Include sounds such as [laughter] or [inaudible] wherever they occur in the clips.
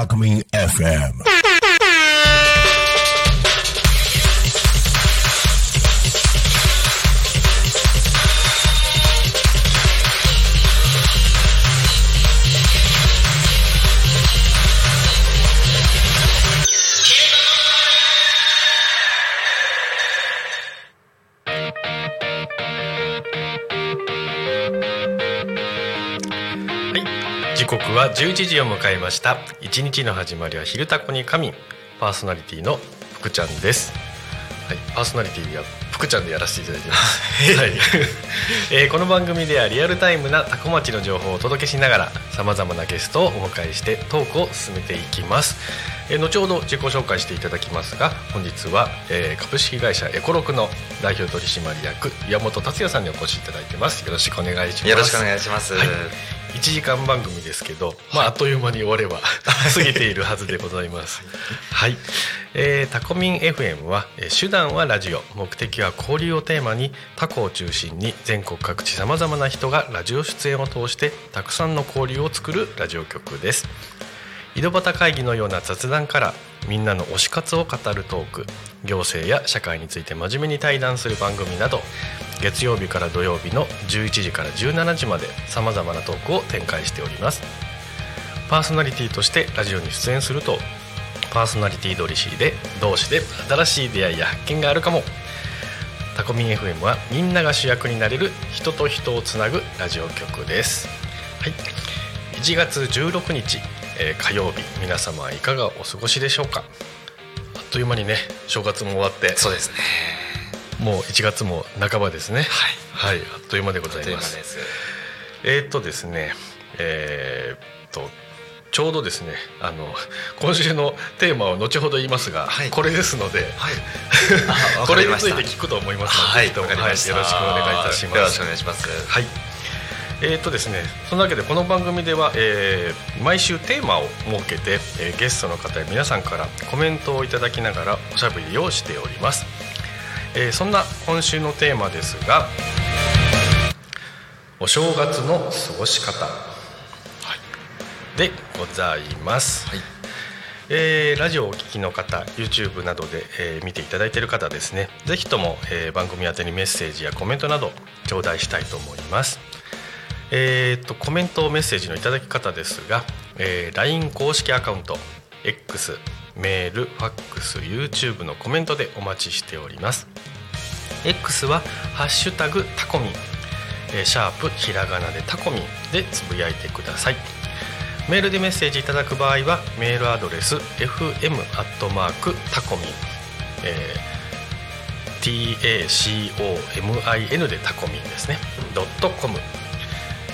タコミン FM 刻は11時を迎えました一日の始まりは昼タコに神パーソナリティの福ちゃんですはい、パーソナリティは福ちゃんでやらせていただいてます。はい、[laughs] えーこの番組ではリアルタイムなタコ町の情報をお届けしながらさまざまなゲストをお迎えしてトークを進めていきます。えー後ほど自己紹介していただきますが本日は、えー株式会社エコロクの代表取締役岩本達也さんにお越しいただいてます。よろしくお願いします。よろしくお願いします。はい1時間番組ですけど、まあ、あっという間に終われば [laughs] 過ぎているはずでございます。はい、えータコミン FM は、えー手段はラジオ目的は交流をテーマにタコを中心に全国各地さまざまな人がラジオ出演を通してたくさんの交流を作るラジオ局です。井戸端会議のような雑談からみんなの推し活を語るトーク行政や社会について真面目に対談する番組など月曜日から土曜日の11時から17時までさまざまなトークを展開しております。パーソナリティとしてラジオに出演するとパーソナリティ同士で同士で新しい出会いや発見があるかも。タコミン FM はみんなが主役になれる人と人をつなぐラジオ局です。はい。1月16日、えー火曜日皆様はいかがお過ごしでしょうか。あっという間にね正月も終わって。そうですね。もう1月も半ばですねはい。はいあっという間でございますす。えーっとですねえーっとちょうどですねあの今週のテーマを後ほど言いますが、はいこれですので、はい。[laughs] これについて聞くと思いますので、はい。ぜひともはいよろしくお願いいたしますよろしくお願いします。はい。えーとですね、そのわけでこの番組では、えー毎週テーマを設けて、えーゲストの方や皆さんからコメントをいただきながらおしゃべりをしております、えーそんな今週のテーマですがお正月の過ごし方、でございます、はい。えーラジオをお聞きの方 YouTube などで、えー見ていただいている方ですね。ぜひとも、えー番組宛てにメッセージやコメントなど頂戴したいと思います。えー、とコメントメッセージのいただき方ですが、えー LINE 公式アカウント X メールファックス YouTube のコメントでお待ちしております。X は「ハッシュタグタコミン」えーシャープひらがなでタコミンでつぶやいてください。メールでメッセージいただく場合はメールアドレス fm アットマークタコミン、えー TACOMIN でタコミンですね。ドットコム、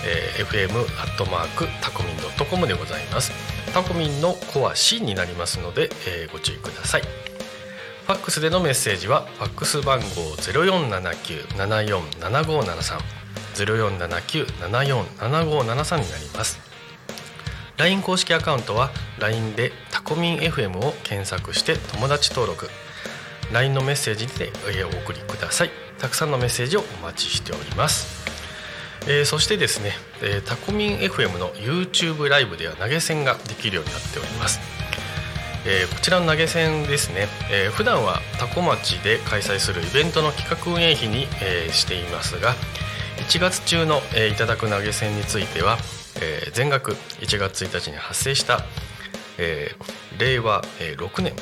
えー FM アットマークタコミンドットコムでございます。タコミンのコア C になりますので、えーご注意ください。ファックスでのメッセージはファックス番号0479747573 0479747573になります。LINE 公式アカウントは LINE でタコミン FM を検索して友達登録。LINE のメッセージでお送りください。たくさんのメッセージをお待ちしております。えーそしてですね、えータコミン FM の YouTube ライブでは投げ銭ができるようになっております、えーこちらの投げ銭ですね、えー普段はタコ町で開催するイベントの企画運営費に、えーしていますが1月中の、えーいただく投げ銭については、えー全額1月1日に発生した、えー令和、えー6年え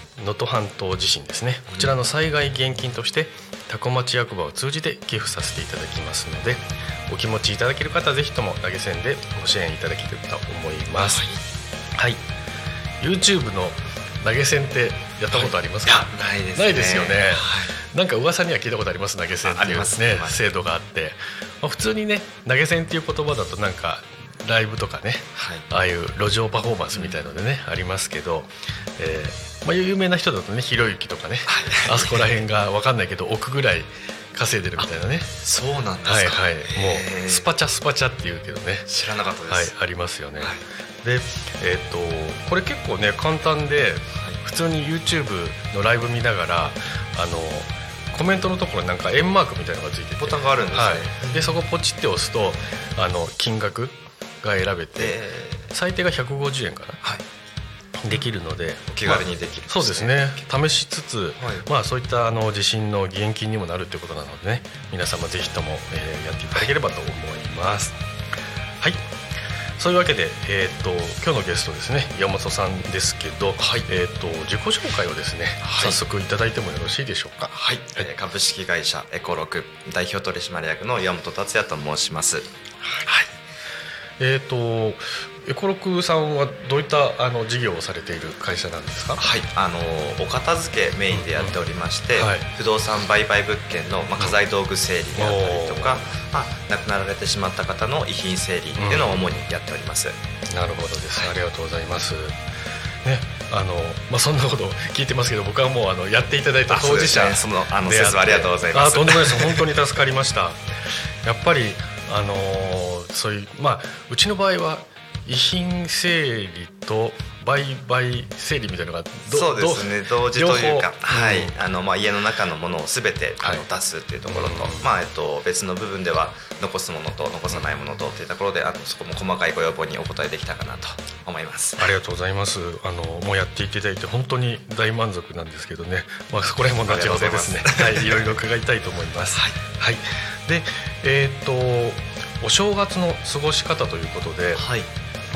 ー能登半島地震ですね。こちらの災害現金として多古町役場を通じて寄付させていただきますのでお気持ちいただける方はぜひとも投げ銭でご支援いただければと思います。はい、YouTube の投げ銭ってやったことありますか、い。やないですね。ないですよね、なんか噂には聞いたことあります。投げ銭っていうね制度があって、まあ、普通にね投げ銭っていう言葉だとなんかライブとかね、はい、ああいう路上パフォーマンスみたいのでね、うん、ありますけど、えーまあ、有名な人だとねひろゆきとかね、はい、あそこら辺が分かんないけど億ぐらい稼いでるみたいなね。そうなんですか。はいはい。もうスパチャスパチャっていうけどね。知らなかったです、はい、ありますよね、はい、でえっ、とこれ結構ね簡単で、普通に YouTube のライブ見ながらあのコメントのところなんか円マークみたいなのがついてて。ボタンがあるんですね、はい、でそこポチって押すとあの金額が選べて、えー、最低が150円かな、はい、できるので。気軽にできる、ねまあ、そうですね。試しつつ、はい、まあそういったあの地震の義援金にもなるということなのでね皆様ぜひとも、えー、やっていただければと思います。はい。そういうわけで、えーと、今日のゲストですね山本さんですけど、はい。えーと、自己紹介をですね、はい、早速いただいてもよろしいでしょうか？はい、はい、株式会社エコロク代表取締役の山本達也と申します。はいえーと、エコロクさんはどういったあの事業をされている会社なんですか？はいあのお片付けメインでやっておりまして、うんうんはい、不動産売買物件の、まあ、家財道具整理であったりとか、まあ、亡くなられてしまった方の遺品整理っていうのを主にやっております、うん、なるほどです、ありがとうございます。ねあのまあ、そんなこと聞いてますけど僕はもうあのやっていただいた当事者そ、ね,、のあの説はありがとうございます。あとんでもないです。本当に助かりました。やっぱりあのそういうまあうちの場合は遺品整理と売買整理みたいなのがそうですね。同時というか、はい、あのまあ家の中のものをすべてあの出すっていうところと、まあえっと別の部分では残すものと残さないものとっていうところであのそこも細かいご要望にお答えできたかなと思います。ありがとうございます。あのもうやっていただいて本当に大満足なんですけどね。まあそこら辺も後ほどですね。はい。いろいろ伺いたいと思います。はい、はい、でえっ、とお正月の過ごし方ということで、はい。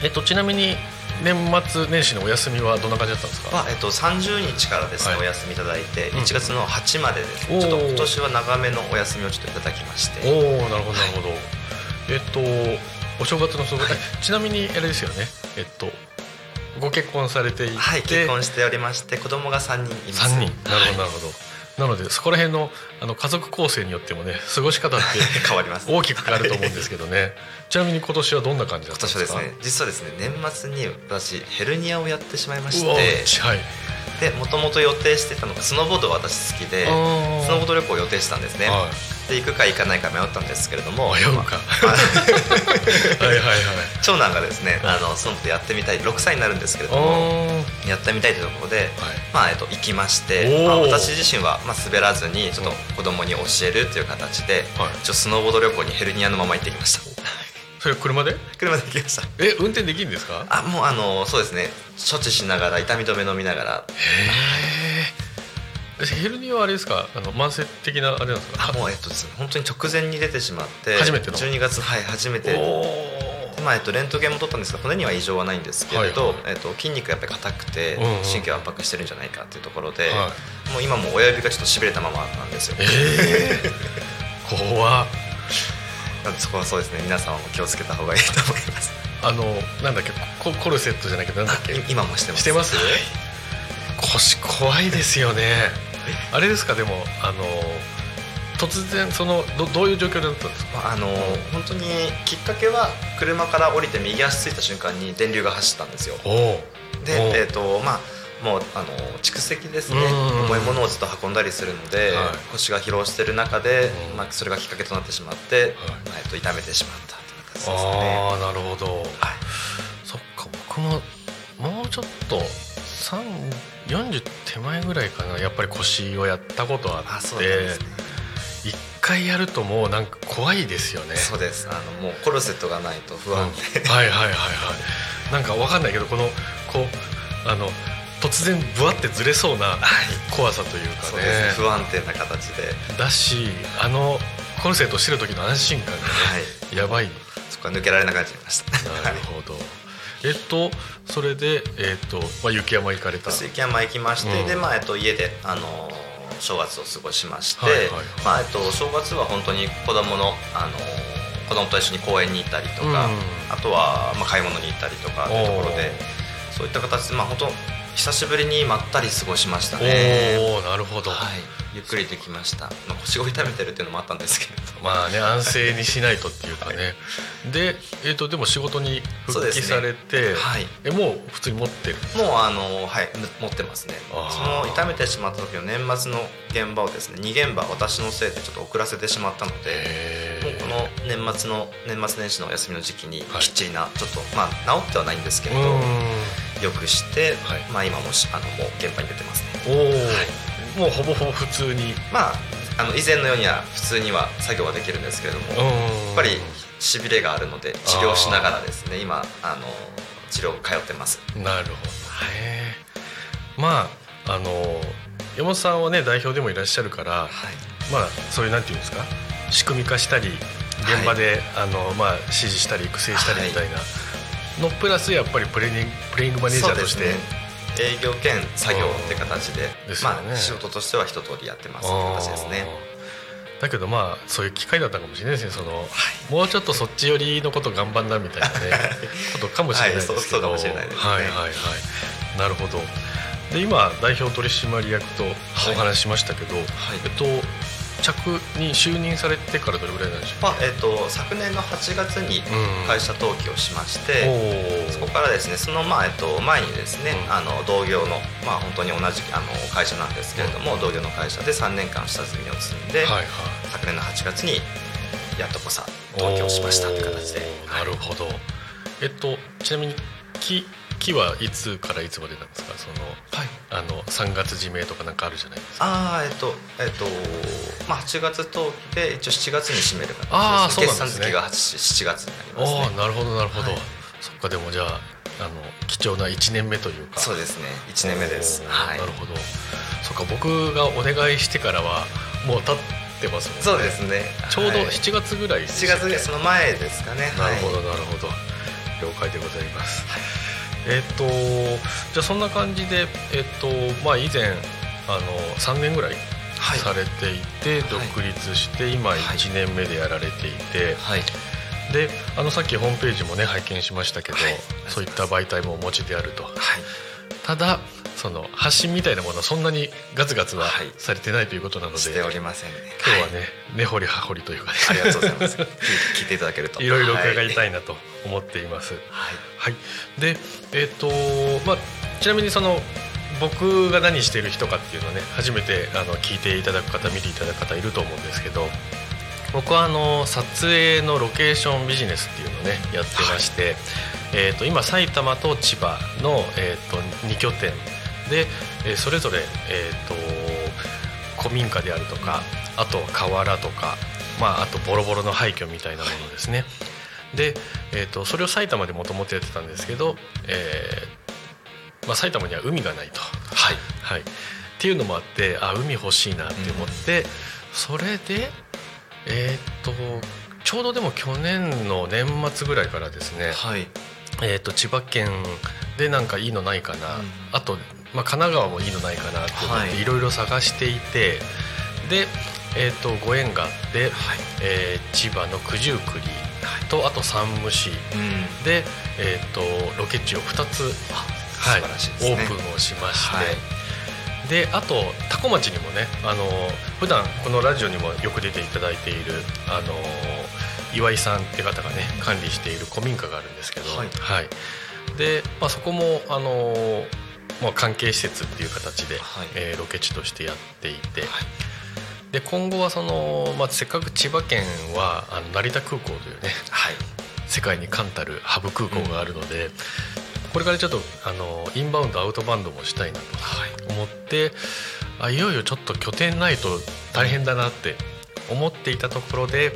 えっと、ちなみに年末年始のお休みはどんな感じだったんですか、まあえっと、30日からですね、はい、お休みいただいて1月の8までですね、ちょっと今年は長めのお休みをちょっといただきまして。おおなるほどなるほど、はい、えっとお正月の過ごし、はい、ちなみにあれですよね。えっとご結婚されていて。はい結婚しておりまして子供が3人います。3人。なるほどなるほど、なのでそこら辺のあの家族構成によってもね過ごし方って [laughs] 変わります、大きく変わると思うんですけどね。[laughs] ちなみに今年はどんな感じだったんですか？今年はですね実はですね年末に私ヘルニアをやってしまいましてはい。でもともと予定してたのがスノーボード私好きでスノーボード旅行を予定したんですね、はい、で行くか行かないか迷ったんですけれども迷うか、まあ、[laughs] はいはいはい。長男がですねあのスノーボードやってみたい6歳になるんですけれどもやってみたいというところで、はい、まあえっと、行きまして、まあ、私自身は、まあ、滑らずにちょっと子供に教えるという形で、はい、ちょスノーボード旅行にヘルニアのまま行ってきました。それ車で？車で行きました。え運転できるんですか？あもうあのそうですね。処置しながら痛み止め飲みながら。へえヘルニアはあれですか？あの慢性的なあれなんですか？もうえっと本当に直前に出てしまって初めての。12月はい初めて。まあえっと、レントゲンも取ったんですが骨には異常はないんですけれど、はいはい、えっと、筋肉がやっぱり硬くて神経を圧迫してるんじゃないかっていうところで、はい、もう今も親指がちょっとしびれたままなんですよ。えー、[laughs] 怖っ。そこはそうですね。皆さんも気をつけた方がいいと思います。あのなんだっけ？ココルセットじゃないけどなんだっけ？今もしてます。してます、はい、腰怖いですよねあれですか？でもあの突然そのどどういう状況だったんですか？あの本当にきっかけは車から降りて右足ついた瞬間に電流が走ったんですよ。でえっ、ー、とまあもうあの蓄積ですね。重いものをずっと運んだりするので、はい、腰が疲労している中で、まあ、それがきっかけとなってしまって、はい、えっと痛めてしまったという形ですね。あなるほど、はい、そっか僕ももうちょっと40手前ぐらいかな。やっぱり腰をやったことあって一、ね、回やるともうなんか怖いですよね。そうです。あのもうコルセットがないと不安で、うん、はいはいはいはい。なんかわかんないけどこのこうあの突然ぶわってずれそうな怖さというかね、はい、不安定な形で。だしあのコルセットしてる時の安心感がね、はい、やばい。そこは抜けられなくなっちゃいました。なるほど、えっとそれで、えっとまあ、雪山行かれた。雪山行きまして、うん、で、まあえっと、家であの正月を過ごしまして、はいはいはい、まあえっと、正月は本当に子供のあの子供と一緒に公園に行ったりとか、うん、あとは、まあ、買い物に行ったりとかっていうところでそういった形で、まあ、本当久しぶりにまったり過ごしましたね。おおなるほど、はい、ゆっくりできました、まあ、腰を痛めてるっていうのもあったんですけれど。まあね安静にしないとっていうかね。で,、えー、とでも仕事に復帰されて、ねはい、えもう普通に持ってるもうあのはい持ってますね。その痛めてしまった時の年末の現場をですね2現場私のせいでちょっと遅らせてしまったのでもうこの年末の年末年始のお休みの時期にきっちりな、はい、ちょっとまあ治ってはないんですけれどよくして、はい、まあ今もあのもう現場に出てますね。おお、はいもうほぼほぼ普通に。まああの以前のようには普通には作業はできるんですけれどもやっぱりしびれがあるので治療しながらですね今あの治療通ってます。なるほどへまああの山本さんはね代表でもいらっしゃるから、はい、まあそういうなんていうんですか？仕組み化したり現場で、はい、あのまあ、指示したり育成したりみたいなのプラスやっぱりプレーニングプレイングマネージャーとして、営業兼作業って形で、ね、まあ、仕事としては一通りやってますって形ですね。だけどまあそういう機会だったかもしれないですね。その、はい、もうちょっとそっち寄りのこと頑張んなみたいなね [laughs] ことかもしれないですけど、はい、そうかもしれないですね。はいはいはい。なるほど。で今代表取締役とお話ししましたけど、はい、えっと着に就任されてからどれぐらいなんでしょう？まあえーと、昨年の8月に会社登記をしまして、うん、そこからですねその、まあえーと、前にですね、うん、あの同業の、まあ、本当に同じあの会社なんですけれども、うん、同業の会社で3年間下積みを積んで、はいはい、昨年の8月にやっとこさ登記をしましたって形で。なるほど、えっと、ちなみに木期はいつからいつまでなんですか？その、はい、あの3月締めとかなんかあるじゃないですか。ああえっとえっとまあ8月登記で一応7月に締める形ああそうなんですね。決算月が7月になります、ね、ああなるほどなるほど、はい、そっかでもじゃああの貴重な1年目というか。そうですね。1年目です。はい。なるほど。そっか僕がお願いしてからはもう経ってますもんね。そうですね。ちょうど7月ぐらいです、7月その前ですかね。なるほどなるほど。了解でございます、はいえっ、とじゃあそんな感じで、えっ、とまあ、以前あの3年ぐらいされていて、独立して今1年目でやられていて、はい。であのさっきホームページもね拝見しましたけど、そういった媒体もお持ちであると、ただその発信みたいなものはそんなにガツガツはされてないということなので、しておりませんね。今日はね、根掘り葉掘りというかね。ありがとうございます。聞いていただけると。[laughs] いろいろ伺いたいなと思っています、はい、はい、でえっ、とまあちなみにその僕が何してる人かっていうのをね初めてあの聞いていただく方見ていただく方いると思うんですけど僕はあの撮影のロケーションビジネスっていうのをねやってまして、はい、えー、と今埼玉と千葉の、えー、と2拠点で、えー、それぞれ、えーと、古民家であるとかあと河原とか、まあ、あとボロボロの廃墟みたいなものですね、で、えーと、それを埼玉でもともとやってたんですけど、えーまあ、埼玉には海がないと。はい。はい、っていうのもあってあ海欲しいなって思って、うん、それでえっ、とちょうどでも去年の年末ぐらいからですね、はい、えーと、千葉県でなんかいいのないかな、うん、あとまあ、神奈川もいいのないかなって思っていろいろ探していて、で、えー、とご縁があって、はい、えー、千葉の九十九里とあと山武市で、えー、とロケ地を2つ、はい、オープンをしまして。はい。であと多古町にもねあの普段このラジオにもよく出ていただいているあの岩井さんって方がね管理している古民家があるんですけど、はい、はい、で、まあ、そこもあのまあ、関係施設っていう形で、はい、えー、ロケ地としてやっていて、はい、で今後はその、まあ、せっかく千葉県はあの成田空港というね、はい、世界に冠たるハブ空港があるので、うん、これからちょっとあのインバウンドアウトバウンドもしたいなと思って、あいよいよちょっと拠点ないと大変だなって思っていたところで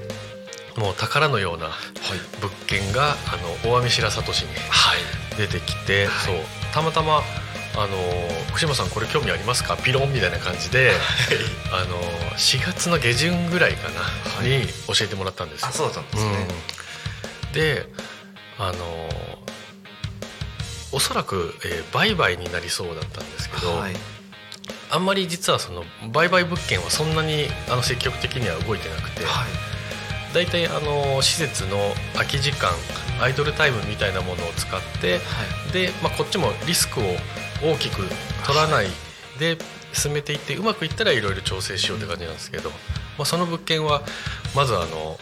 もう宝のような物件が、あの大網白里市に出てきて、そう。たまたまあの福島さんこれ興味ありますか？ピロンみたいな感じで、あの4月の下旬ぐらいかな、に教えてもらったんですよ。あそうだったんですね、うん、であのおそらく、えー、売買になりそうだったんですけど、はい、あんまり実はその売買物件はそんなにあの積極的には動いてなくて、はい、大体あの施設の空き時間アイドルタイムみたいなものを使って、はい、で、まあ、こっちもリスクを大きく取らないで進めていってうまくいったらいろいろ調整しようって感じなんですけど、まあ、その物件はまずあの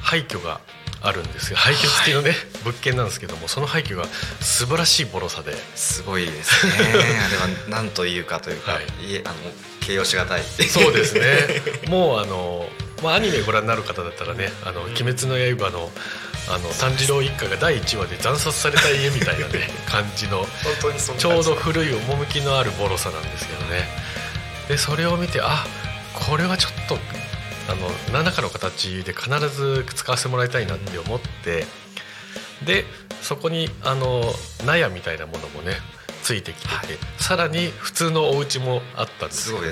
廃墟があるんですが廃墟付きのね、はい、物件なんですけどもその廃墟が素晴らしいボロさで。すごいですね。[laughs] あれは何というかというか、はい、あの形容しがたいそうですね。[laughs] もうあの、まあ、アニメご覧になる方だったらね「あの鬼滅の刃の」あの炭治郎一家が第1話で惨殺された家みたいなね [laughs] 感じのちょうど古い趣のあるボロさなんですけどね。でそれを見てあこれはちょっとあの何らかの形で必ず使わせてもらいたいなって思って、でそこにあの納屋みたいなものもねついてきてて、はい、さらに普通のお家もあったんですよね。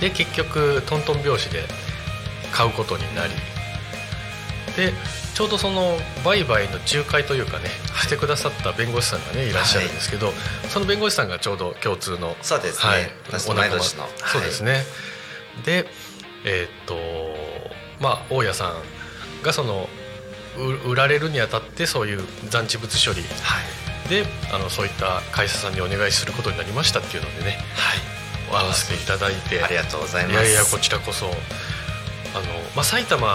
で、ね、結局トントン拍子で買うことになり。でちょうどその売買の仲介というかねしてくださった弁護士さんがねいらっしゃるんですけど、はい、その弁護士さんがちょうど共通のそうですね、はい、お仲間そうですね、でえー、っとまあ大家さんがその売られるにあたってそういう残地物処理、はい、であのそういった会社さんにお願いすることになりましたっていうのでね、はい、会わせていただいて。ありがとうございます。いやいやこちらこそ。あの、まあ、埼玉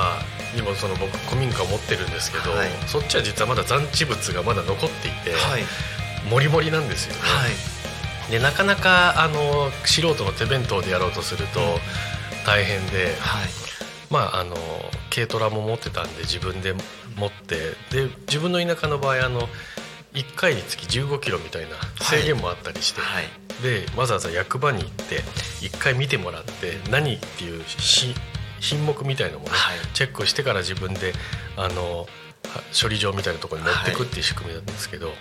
にもその僕古民家を持ってるんですけど、はい、そっちは実はまだ残地物がまだ残っていて、はい、もりもりなんですよね、はい、でなかなかあの素人の手弁当でやろうとすると、うん。大変で、はい、まああの軽トラも持ってたんで自分で持ってで自分の田舎の場合あの1回につき15キロみたいな制限もあったりして、はい、でわざわざ役場に行って1回見てもらって何っていう品目みたいなものをチェックしてから自分であの処理場みたいなところに持ってくっていう仕組みなんですけど、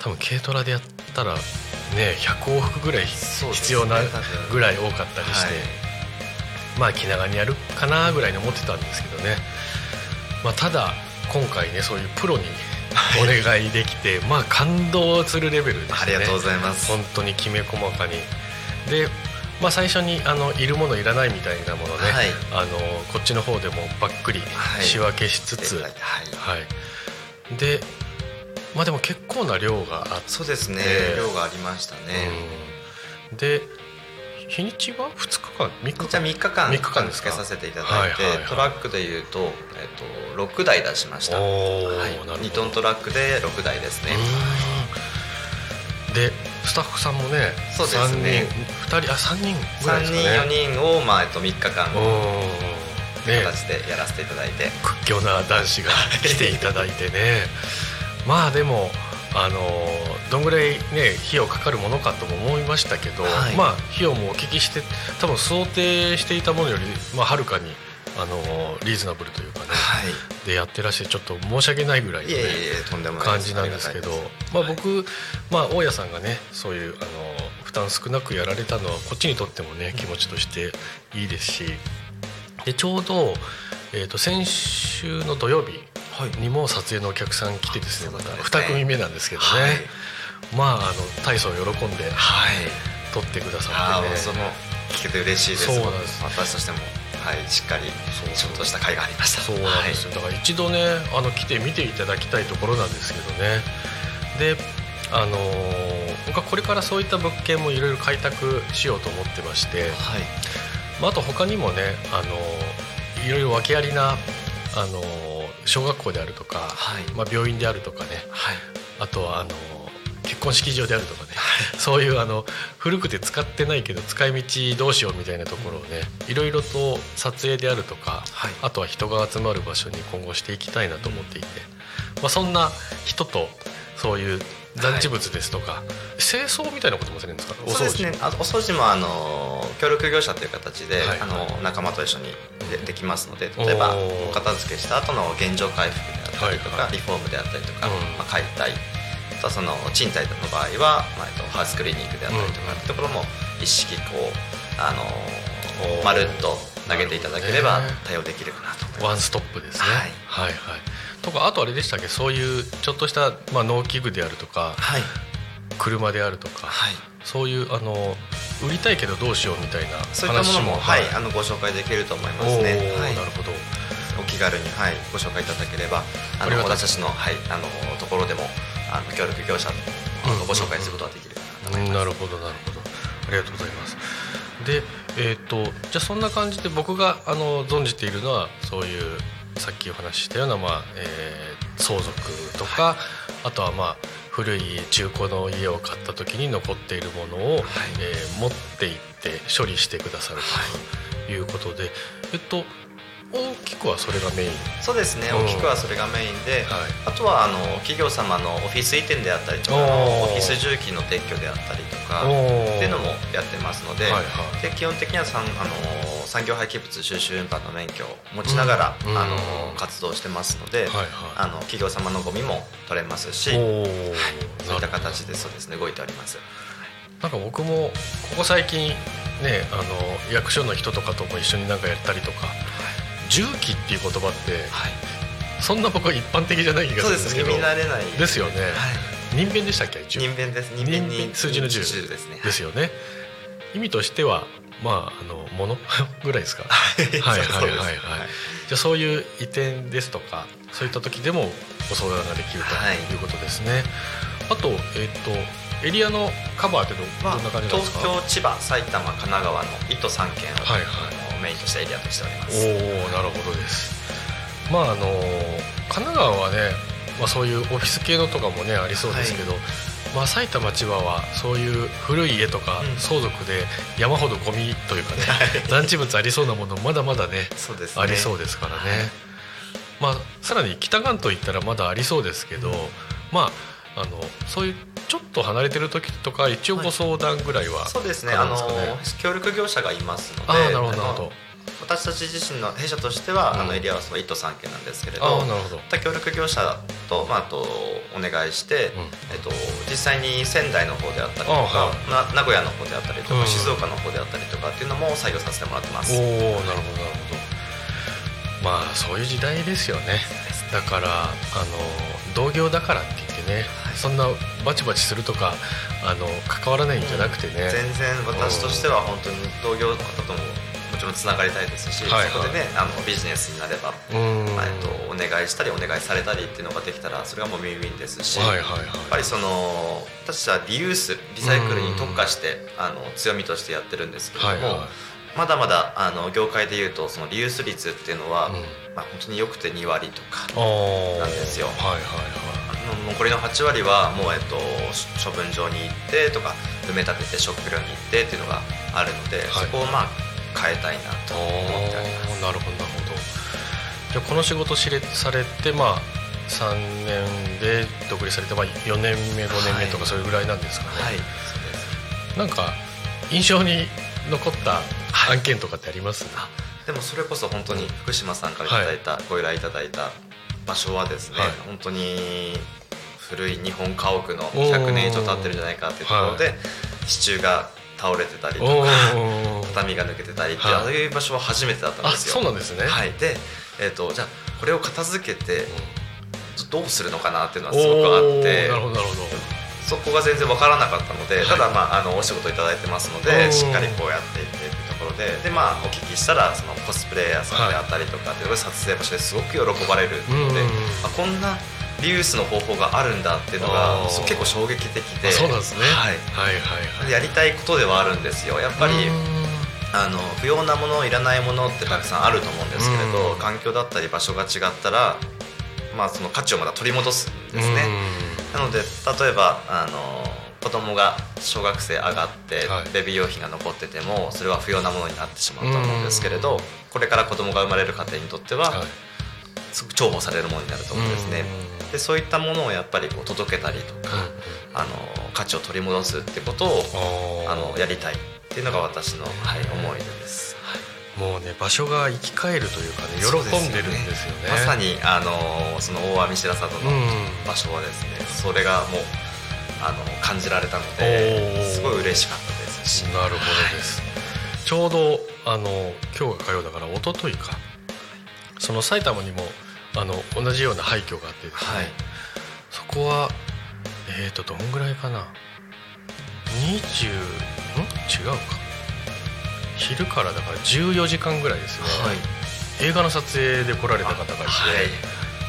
多分軽トラでやったらね100往復ぐらい必要なぐらい多かったりして。まあ気長にやるかなぐらいに思ってたんですけどね、まあ、ただ今回ねそういうプロにお願いできてまあ感動するレベルですね。ありがとうございます。本当にきめ細かに。でまあ、最初にあのいるものいらないみたいなものね、はい、あのこっちの方でもばっくり仕分けしつつ、はい、はい、でまあでも結構な量があってそうですね。量がありましたね、うん、で日にちは？2日間？3日間？じゃ3日間3日間つけさせていただいて、はいはいはい、トラックでいうと,、えーと、6台出しました、はい、2トントラックで6台ですねでスタッフさんもねそうですね。3人2人あ3人ぐらいですか、ね、3人4人を、まあえっと、3日間形でやらせていただいて、屈強な男子が来ていただいてね。[laughs] まあでもあのどんぐらい、ね、費用かかるものかとも思いましたけど、はい、まあ、費用もお聞きして多分想定していたものより、まあ、はるかにあのリーズナブルというかね、はい、でやってらしてちょっと申し訳ないぐらいの、ね、感じなんですけどまあ、僕、まあ、大家さんがねそういうあの負担少なくやられたのはこっちにとってもね気持ちとしていいですしでちょうど、えー、と先週の土曜日にも撮影のお客さん来てですねまた2組目なんですけどね、はい、まああの大層喜んで撮ってくださってね、その聞けて嬉しいです。そうなんです。私としてもはいしっかり仕事した回がありました。そうなんですよ、だから一度ねあの来て見ていただきたいところなんですけどね。であの僕はこれからそういった物件もいろいろ開拓しようと思ってまして、はい。まあ、あと他にもねあのいろいろ訳ありなあの小学校であるとか、はい、まあ、病院であるとかね、はい、あとはあの結婚式場であるとかね、はい、そういうあの古くて使ってないけど使い道どうしようみたいなところをねいろいろと撮影であるとか、あとは人が集まる場所に今後していきたいなと思っていて、まあ、そんな人とそういう残地物ですとか、はい、清掃みたいなこともするんですか？お掃除、ね、あお掃除もあの協力業者という形で、はい、あの仲間と一緒にでできますので例えばお片付けした後の現状回復であったりとか、はいはい、リフォームであったりとか、うん、まあ、解体とその賃貸の場合は、まあ、えっと、ハウスクリーニングであったりとかってところも一式こうあのまるっと投げていただければ対応できるかなと思います。ワンストップですね、はい、はいはい。とかあとあれでしたっけ？そういうちょっとした、まあ、農機具であるとか、はい、車であるとか、はい、そういうあの売りたいけどどうしようみたいなそういったものも、はい、あのご紹介できると思いますね。はい、なるほど。お気軽に、はい、ご紹介いただければあの私たちの,、はい、あのところでもあの協力業者のご紹介することができるかなと思います、うんなるほどなるほど。ありがとうございます。でえっ、とじゃあそんな感じで僕があの存じているのはそういうさっきお話ししたような、まあえー相続とか、あとはまあ古い中古の家を買った時に残っているものを、えー持って行って処理してくださるということで、えっと大きくはそれがメイン？そうですねうん。大きくはそれがメインで、はい。あとはあの企業様のオフィス移転であったりとかオフィス重機の撤去であったりとかっていうのもやってますので,、はいはい。で基本的にはさんあの産業廃棄物収集運搬の免許を持ちながら、うん。あのうん活動してますので、はいはい。あの企業様のゴミも取れますし、おー。そういった形でそうですね動いております。なんか僕もここ最近ねあの役所の人とかとも一緒になんかやったりとか重機っていう言葉ってはい、そんな僕は一般的じゃない気がすそうるんですけど。です耳慣れない。ですよね。はい、人弁でしたっけ重人弁です。人弁に数字の10ですね。ですよね。意味としてはまああのもの [laughs] ぐらいですか？はい。はいはいはいじゃあそういう移転ですとかそういった時でもご相談ができるとはい。いうことですね、あとえっ、とエリアのカバーってどんな感じなんですか？東京千葉埼玉神奈川の1都3県。を、はいはいメインとしたエリアとしております。おおなるほどです。まああの神奈川はね、まあ、そういうオフィス系のとかもねありそうですけど、まあ、埼玉千葉はそういう古い家とかうん。相続で山ほどゴミというかね [laughs] 残地物ありそうなものまだまだねね。ありそうですからね、まあ、さらに北関東行ったらまだありそうですけど、まああのそういうちょっと離れてる時とか一応ご相談ぐらいは、そうですね。可あの協力業者がいますのでああなるほど。なるあのほど私たち自身の弊社としては、うん。あのエリアはその1都3県なんですけれどああなるほど。協力業者と,、まあ、あとお願いして、うん。えっと、実際に仙台の方であったりとあか、はい。な名古屋の方であったりとか、うん。静岡の方であったりとかっていうのも採用させてもらってます。おおなるほどなるほど。まあそういう時代ですよね。だからあの同業だからって言ってね、そんなバチバチするとかあの関わらないんじゃなくてね、全然私としては本当に同業の方とももちろんつながりたいですし、はいはい。そこでねあのビジネスになれば、うん。まあえっと、お願いしたりお願いされたりっていうのができたらそれがもうウィンウィンですし、はいはいやっぱはいりその私はリユースリサイクルに特化してあの強みとしてやってるんですけれども、はいはまだまだあの業界でいうとそのリユース率っていうのは、うん。まあ、本当によくて2割とかなんですよ。はいはいはい残りの8割はもう、えっと、処分場に行ってとか埋め立てて食料に行ってっていうのがあるので、はい。そこをまあ変えたいなと思っております。なるほどなるほど。じゃあこの仕事しれされてまあ3年で独立されて、まあ、4年目5年目とかそれぐらいなんですかね、はいそうです。なんか印象に残った案件とかってあります、あでもそれこそ本当に福島さんからいただいた、ご依頼いただいた場所はですね、はい。本当に古い日本家屋の100年以上経ってるんじゃないかっていうところで、支柱が倒れてたりとおかー。畳が抜けてたりっていう、はい。ああいう場所は初めてだったんあですよ。そうなんですね、はい、で、えー、とじゃあこれを片付けてどうするのかなっていうのはすごくあってなるほどなるほど。そこが全然分からなかったので、はい。ただ、まあ、あのお仕事いただいてますのでしっかりこうやっていってっていうところでで、まあ、お聞きしたらそのコスプレイヤーさんであったりとかってい撮影場所ですごく喜ばれるので、うんあこんなリユースの方法があるんだっていうのが結構衝撃的であそうなんですね。はい、はいはいはい。でやりたいことではあるんですよ。やっぱりうん。あの不要なものいらないものってたくさんあると思うんですけれど、うん。環境だったり場所が違ったら、まあ、その価値をまた取り戻すんですね、なので例えばあの子供が小学生上がって、はい。ベビー用品が残っててもそれは不要なものになってしまうと思うんですけれど、これから子供が生まれる家庭にとっては、重宝されるものになると思うんですね。うん。でそういったものをやっぱりこう届けたりとか、あの価値を取り戻すってことをあのやりたいっていうのが私の、はい、思いです。もうね場所が生き返るというかね。喜んでるんですよね。まさにあのその大網白里のうん。場所はですね、それがもうあの感じられたのおでー。すごい嬉しかったですし。なるほどです、ちょうどあの今日が火曜だから一昨日か。その埼玉にもあの同じような廃墟があってですね、はい。そこはえっ、とどんぐらいかな。20ん？違うか。昼からだから14時間ぐらいですね、はい。映画の撮影で来られた方がいて、はい。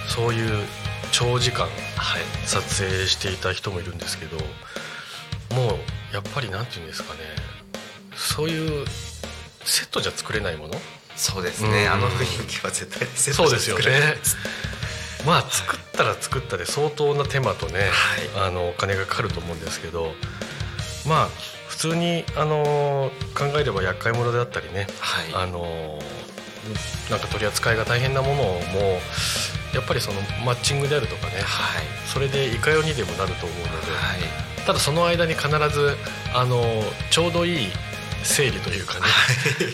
そういう長時間撮影していた人もいるんですけど、もうやっぱりなんていうんですかねそういうセットじゃ作れないもの？そうですね、うん、あの雰囲気は絶対セットじゃ作れないそうです。よねまあ作ったら作ったで相当な手間とね、はい、あのお金がかかると思うんですけどまあ普通にあの考えれば厄介者であったりね、はい、あのなんか取り扱いが大変なものもやっぱりそのマッチングであるとかね、はい、それでいかようにでもなると思うので、はい、ただその間に必ずあのちょうどいい整理というかね、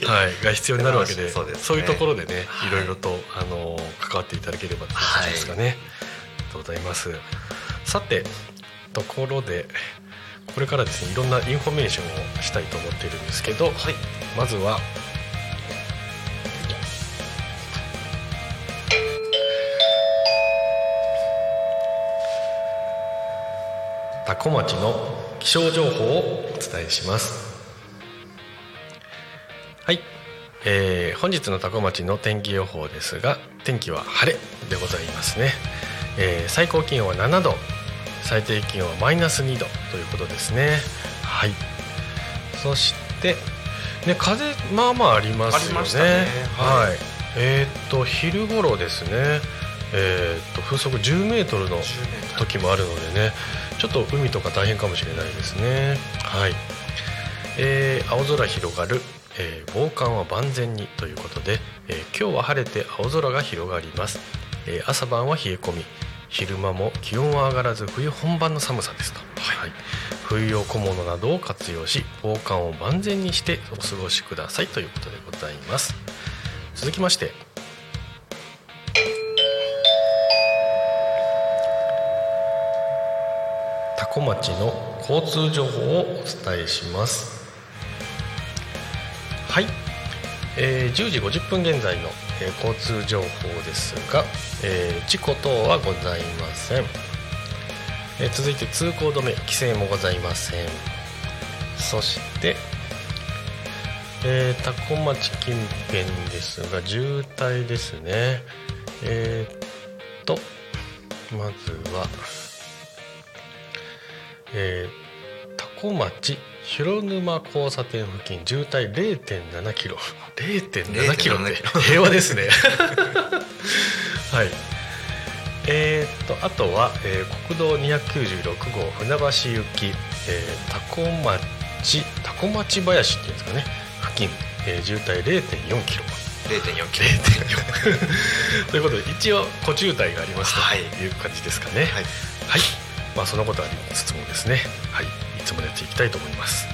はい、が必要になるわけで [laughs] そうで、ね、そういうところでね、はい、いろいろとあの関わっていただければという感じですかね。はい、ありがとうございます。さてところでこれからですねいろんなインフォメーションをしたいと思っているんですけど、はい、まずは多古町の気象情報をお伝えします。はい、えー、本日の多古町の天気予報ですが天気は晴れでございますね、えー、最高気温は7度最低気温はマイナス2度ということですね。はい。そしてね風まあまあありますよね、ね、はい、はい、えー、っと昼頃ですねえー、っと風速10メートルの時もあるのでねちょっと海とか大変かもしれないですね。はい、えー、青空広がるえー、防寒は万全にということで、えー、今日は晴れて青空が広がります、えー、朝晩は冷え込み昼間も気温は上がらず冬本番の寒さですと、はい、冬用小物などを活用し防寒を万全にしてお過ごしくださいということでございます。続きまして多古町の交通情報をお伝えします。はい、えー、10時50分現在の、えー、交通情報ですが、えー、事故等はございません、えー、続いて通行止め規制もございません。そしてえー、多古町近辺ですが渋滞ですね。えー、っとまずはえー、多古町広沼交差点付近渋滞0.7キロ。[laughs] 0.7キロって [laughs] 平和ですね。[laughs] はい。えー、っとあとは、えー、国道296号船橋行き、えー、タコ町タコ町林っていうんですかね。付近、えー、渋滞0.4キロ。0.4キロ。ということで一応小渋滞がありますという感じですかね。はい、はい、まあそのことありつつもですね。はい。いつもやっていきたいと思います。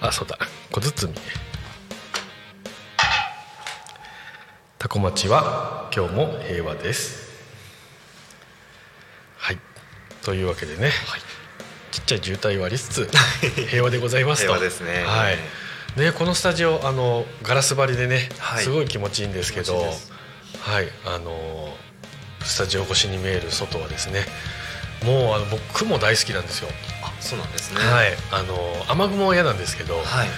あそうだ。小包。タコ町は今日も平和です。はい。というわけでね、はい、ちっちゃい渋滞はありつつ [laughs] 平和でございますと。平和ですね。はい。ね、このスタジオあのガラス張りでね、はい、すごい気持ちいいんですけどはい。あのスタジオ越しに見える外はですねもうあの僕も大好きなんですよ。あそうなんですね。はい。あの雨雲は嫌なんですけど、はい、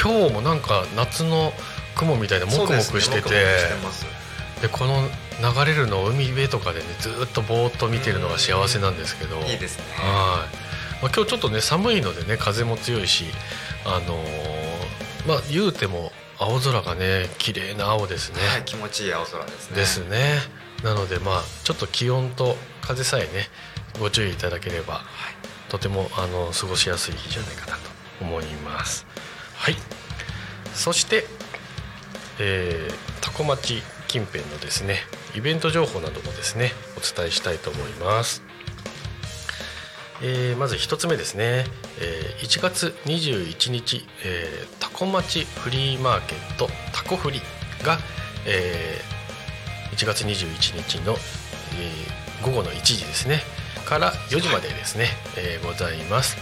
今日もなんか夏の雲みたいなもくもくしててでこの流れるのを海辺とかでねずっとぼーっと見てるのが幸せなんですけど。いいですね。はい、まあ、今日ちょっとね寒いのでね風も強いしあのー、まあ言うても青空がね綺麗な青ですね、はい、気持ちいい青空ですね。ですねなのでまあちょっと気温と風さえねご注意いただければ、はい、とてもあの過ごしやすい日じゃないかなと思います。はい。そして、えー、多古町近辺のですねイベント情報などもですねお伝えしたいと思います。えー、まず1つ目ですね、えー、1月21日、えー、タコ町フリーマーケットタコフリが、えー、1月21日の、えー、午後の1時ですね。から4時までですね、えー、ございます。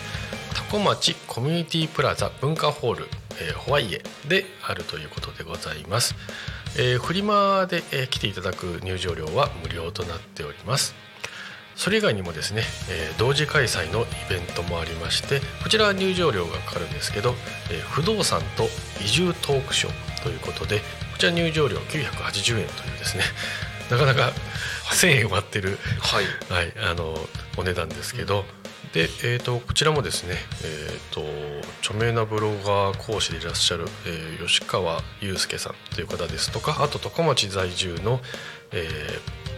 多古町コミュニティプラザ文化ホール、えー、ホワイエであるということでございます、えー、フリマで、えー、来ていただく入場料は無料となっております。それ以外にもですね、えー、同時開催のイベントもありましてこちらは入場料がかかるんですけど、えー、不動産と移住トークショーということでこちら入場料980円というですねなかなか1,000円割ってる、はい。はい、あのお値段ですけど、で、えー、とこちらもですね、えー、と著名なブロガー講師でいらっしゃる、えー吉川祐介さんという方ですとかあと高町在住の、え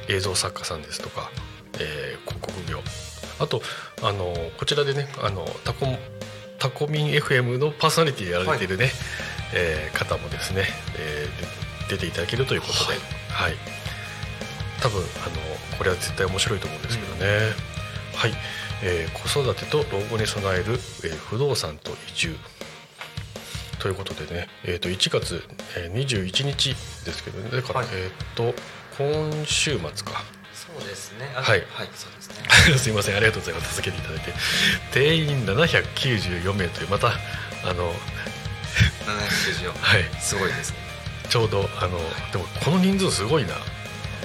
ー映像作家さんですとか、えー広告業。あとあのこちらでねあのタコタコミン FM のパーソナリティやられているね、えー方もですね、えーで出ていただけるということで、はい。多分あのこれは絶対面白いと思うんですけどね、はい、えー子育てと老後に備える、えー不動産と移住。ということでね、えー、と1月、えー21日ですけどね。だから、はい。えっ、と今週末か。そうですね。あはい。はいそうですね。[laughs] すいません。ありがとうございます。助けていただいて。定員794名というまたあの794はい。すごいですね。ちょうどあのでもこの人数すごいな。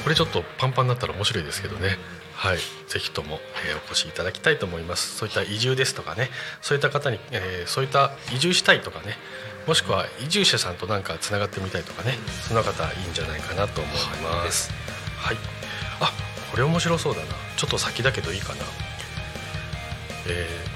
これちょっとパンパンになったら面白いですけどね。はい。ぜひとも、えーお越しいただきたいと思います。そういった移住ですとかね。そういった方に、えーそういった移住したいとかね。もしくは移住者さんとなんかつながってみたいとかね。そんな方いいんじゃないかなと思います。はい。あこれ面白そうだな。ちょっと先だけどいいかな。えー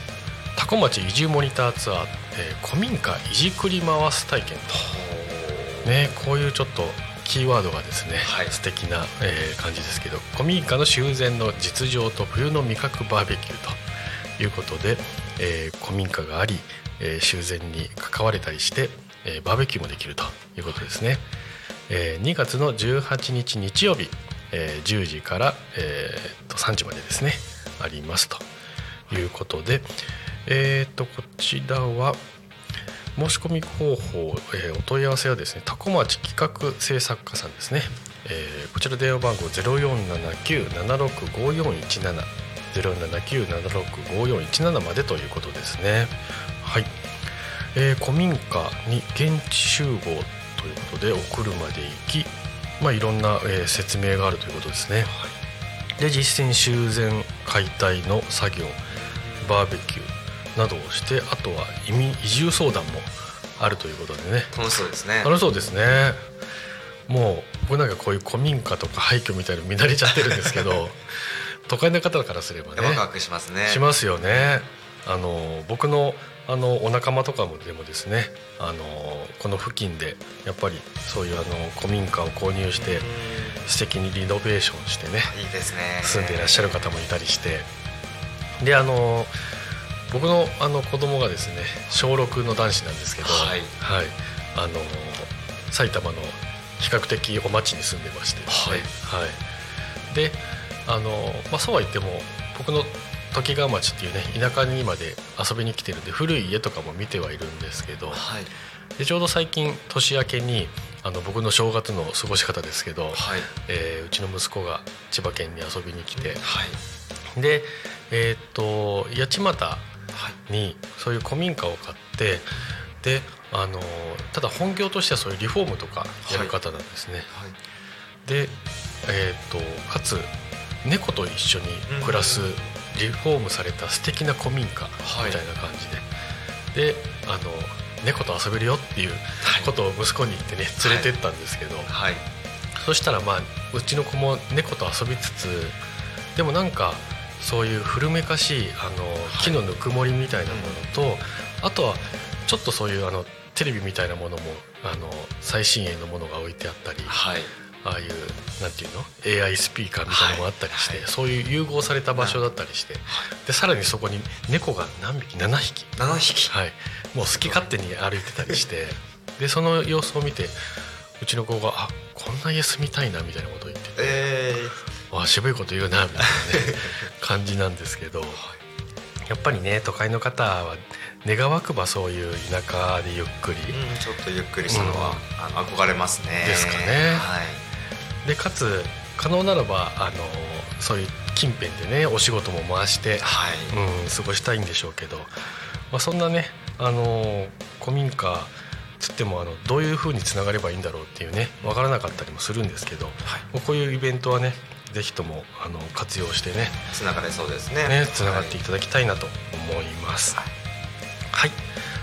多古町移住モニターツアー、えー古民家いじくり回す体験と。ね、こういうちょっとキーワードがですね、はい。素敵な、えー感じですけど古民家の修繕の実情と冬の味覚バーベキューということで、えー古民家があり、えー修繕に関われたりして、えーバーベキューもできるということですね、えー2月の18日日曜日、えー10時から、えーと3時までですねありますということで、えー、とこちらは申し込み方法、えーお問い合わせはですね多古町企画制作課さんですね、えーこちら電話番号0479765417 0479765417までということですね。はい、えー古民家に現地集合ということでお車で行きまあいろんな、えー説明があるということですね、で実践修繕解体の作業バーベキューなどをしてあとは移民移住相談もあるということでね。楽しそうですね。楽しそうですね。もう僕なんかこういう古民家とか廃墟みたいの見慣れちゃってるんですけど [laughs] 都会の方からすればねワクワクしますね。しますよね。あの僕のあのお仲間とかもでもですねあのこの付近でやっぱりそういうあの古民家を購入して素敵にリノベーションしてねいいですね。住んでいらっしゃる方もいたりして。であの僕のあの子供がですね小6の男子なんですけど、はい。はい。あの埼玉の比較的お町に住んでましてですね、はい。であの、まあ、そうは言っても僕の時川町っていうね田舎にまで遊びに来てるんで古い家とかも見てはいるんですけどはい。でちょうど最近年明けにあの僕の正月の過ごし方ですけど、はい。えーうちの息子が千葉県に遊びに来てはい。でえーっと八街はいにそういう古民家を買ってであのただ本業としてはそういうリフォームとかやる方なんですね、はい。でえーっとかつ猫と一緒に暮らすリフォームされた素敵な古民家みたいな感じで、であの猫と遊べるよっていうことを息子に言ってね連れてったんですけど、はい。そしたらまあうちの子も猫と遊びつつでもなんかそういう古めかしいあの木のぬくもりみたいなものと、あとはちょっとそういうあのテレビみたいなものもあの最新鋭のものが置いてあったりはい。ああいうなんていうの？AI スピーカーみたいなのもあったりして、はい。はいそういう融合された場所だったりして、でさらにそこに猫が何匹7匹。7匹。はい、もう好き勝手に歩いてたりしてでその様子を見てうちの子が「あこんな家住みたいな」みたいなことを言ってえ「わ渋いこと言うな」みたいなね感じなんですけど。やっぱりね都会の方は願わくばそういう田舎でゆっくり。ーうんちょっとゆっくりしたのは、あの憧れますね。ですかね。はい。でかつ可能ならばあのそういう近辺でねお仕事も回して、はい。うん、過ごしたいんでしょうけど、まあ、そんなねあの古民家つってもあのどういうふうにつながればいいんだろうっていうね分からなかったりもするんですけど、もうこういうイベントはねぜひともあの活用してね。つながれそうですね。ねつながっていただきたいなと思います。はい、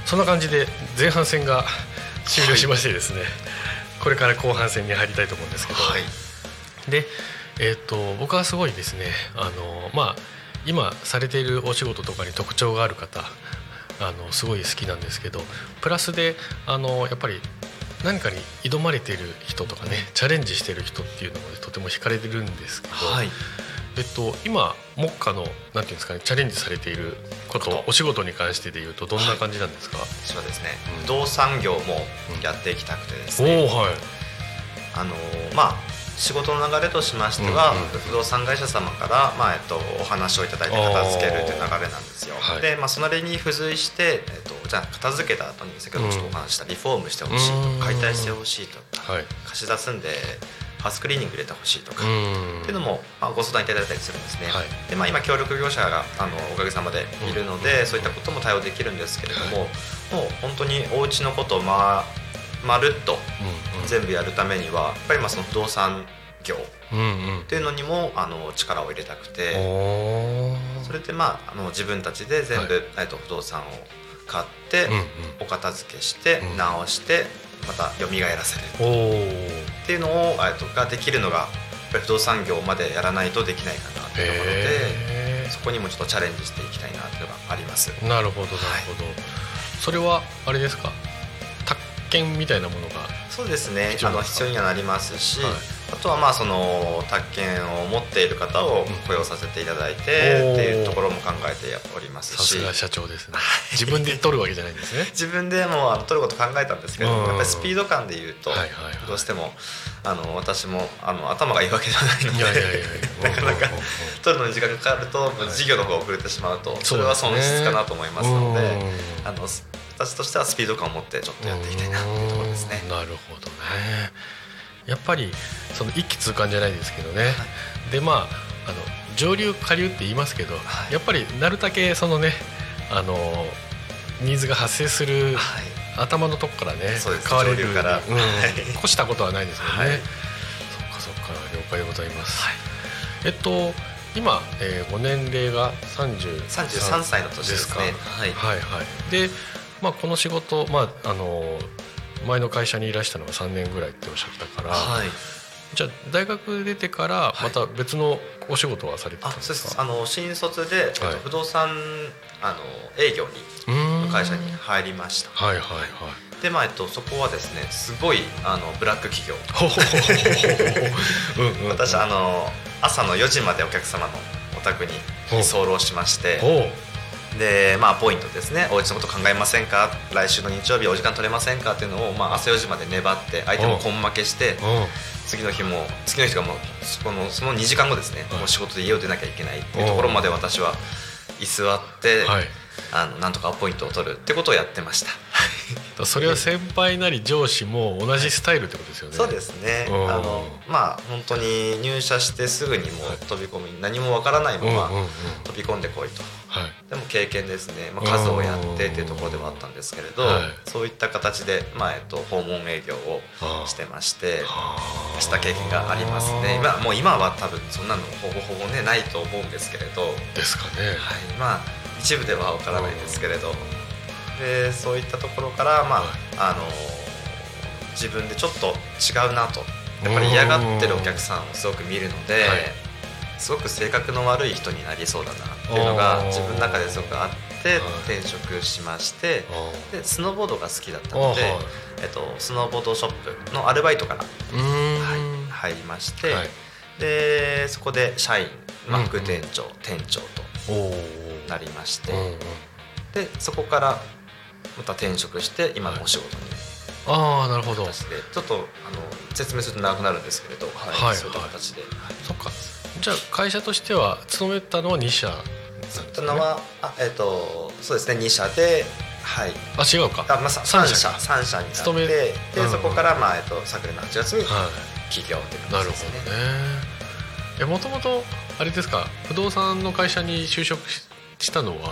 そんな感じで前半戦が終了しましてですね、これから後半戦に入りたいと思うんですけど、はい。で、えーと、と僕はすごいですねあの、まあ、今されているお仕事とかに特徴がある方あのすごい好きなんですけどプラスであのやっぱり何かに挑まれている人とかねチャレンジしている人っていうのもとても惹かれてるんですけど、はい、えっと、今目下のなんていうんですかねチャレンジされていることお仕事に関してでいうとどんな感じなんですか、はい、そうですね、不動産業もやっていきたくてですね、うん、はい、あのまあ仕事の流れとしましては、不動産会社様から、まあえっと、お話をいただいて片付けるという流れなんですよ。はい、で、まあ、それに付随して、えっと、じゃあ片付けた後に先ほどちょっとお話したリフォームしてほしいとか解体してほしいとか、はい、貸し出すんでハウスクリーニング入れてほしいとかっていうのも、まあ、ご相談いただいたりするんですね。はい、でまあ、今協力業者があのおかげさまでいるので、そういったことも対応できるんですけれども、もう本当にお家のことをまあまるっと全部やるためにはやっぱりまあその不動産業っていうのにもあの力を入れたくて。それでまああの自分たちで全部、はい、と不動産を買って、お片付けして直してまた蘇らせる。っていうのをとができるのが不動産業までやらないとできないかなというところでそこにもちょっとチャレンジしていきたいなというのがあります。なるほどなるほど、はい、それはあれですか？券みたいなものがそうですね。あの必要にはなりますし、はい、あとはまあその宅建を持っている方を雇用させていただいてっていうところも考えておりますし。さすが社長ですね。自分で取るわけじゃないんですね。[laughs] 自分でもあの取ること考えたんですけどやっぱりスピード感でいうとどうしてもあの私もあの頭がいいわけじゃないので [laughs] なかなか取るのに時間がかかると事業の方が遅れてしまうとそれは損失かなと思いますのであの私としてはスピード感を持ってちょっとやっていきたいなっていうところですね。なるほどね。やっぱりその一気通貫じゃないですけどね、はい、でまああの上流下流って言いますけど、はい、やっぱりなるだけそのねあのニーズが発生する、はい、頭のとこからね変われるから、うん、越したことはないですよね、はい、そっかそっか了解でございます、えっと今、えー、ご年齢が30 33歳の年ですか、ね、はい、はいはい。でまあ、この仕事、まあ、あの前の会社にいらしたのが3年ぐらいっておっしゃったから、はい、じゃあ大学出てからまた別のお仕事はされてたんですか、はい、あの新卒で、不動産あの営業に会社に入りました。はいはいはい。でまあえっと、そこはですねすごいあのブラック企業。私あの朝の4時までお客様のお宅に居候しましてでまあポイントですね。お家のこと考えませんか？来週の日曜日お時間取れませんか？っていうのを、まあ、朝4時まで粘って相手も根負けして次の日も次の日がもうそのその2時間後ですね。もう仕事で家を出なきゃいけないっていうところまで私は居座って、はい、あのなんとかアポイントを取るってことをやってました。それは先輩なり上司も同じスタイルってことですよね、[laughs] そうですね。あのまあ本当に入社してすぐにも飛び込み、何もわからないまま飛び込んでこいと、はい、でも経験ですね、まあ、数をやってっていうところではあったんですけれど、はい、そういった形で、まあえっと、訪問営業をしてましてした経験がありますね。今もう今は多分そんなのほぼほぼねないと思うんですけれど。ですかね、はい。まあ一部ではわからないですけれど。でそういったところから、まあ、あの自分でちょっと違うなと。やっぱり嫌がってるお客さんをすごく見るので、すごく性格の悪い人になりそうだなっていうのが自分の中ですごくあって転職しましてでスノーボードが好きだったので、えっと、スノーボードショップのアルバイトから、はい、入りまして、でそこで社員、まあ、副店長、店長と。なりまして、でそこからまた転職して今のお仕事に、ああなるほど。ちょっとあの説明すると長くなるんですけれど、はいはい、そういった形で、はい、そっかじゃあ会社としては勤めたのは2社なんですね。はあえっ、ー、とそうですね2社ではい。あ違うか。あ、まあ、3社3社になってで、うん、そこからまあえっ、ー、と昨年の8月に起業っていう感じですね、なるほどね。もともとあれですか不動産の会社に就職したのは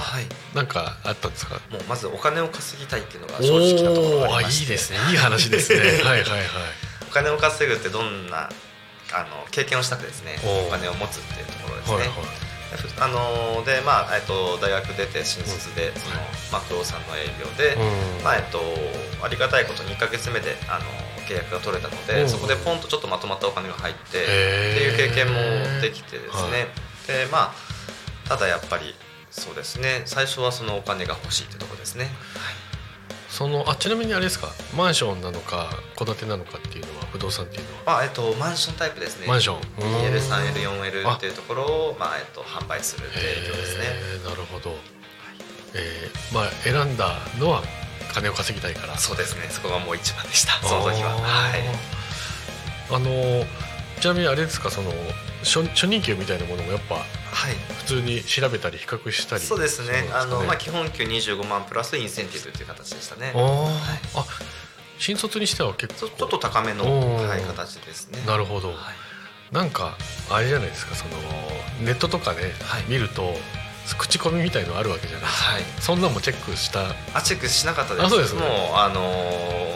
何かあったんですか、もうまずお金を稼ぎたいっていうのが正直なところがありまして。いいですね。いい話ですね。はいはいはい。[laughs] お金を稼ぐってどんなあの経験をしたくですねお金を持つっていうところですね、はいはい。あのでまあえっと、大学出て新卒でその、まあ、不動産の営業で、まあえっと、ありがたいこと2か月目であの契約が取れたので、そこでポンとちょっとまとまったお金が入ってっていう経験もできてですね、でまあただやっぱりそうですね。最初はそのお金が欲しいってとこですね、はい、そのあちなみにあれですか？マンションなのか戸建てなのかっていうのは不動産っていうのは？あ、えっと、マンションタイプですね。マンション。2L3L4L っていうところをまあえっと、販売する提供ですね。なるほど、はい、えー、まあ、選んだのは金を稼ぎたいから。そうですね。そこがもう一番でした。その時は。はい。あのちなみにあれですか？その初初任給みたいなものもやっぱはい。普通に調べたり比較したりそうですね、ね、あの、まあ、基本給25万プラスインセンティブっていう形でしたね。はい、あ新卒にしては結構。ちょっと高めの、はい、形ですね。なるほど、はい、なんかあれじゃないですかそのネットとかで見ると、口コミみたいのあるわけじゃないですか、はい、そんなもチェックした？あチェックしなかったです。あそうです、ね、もうあの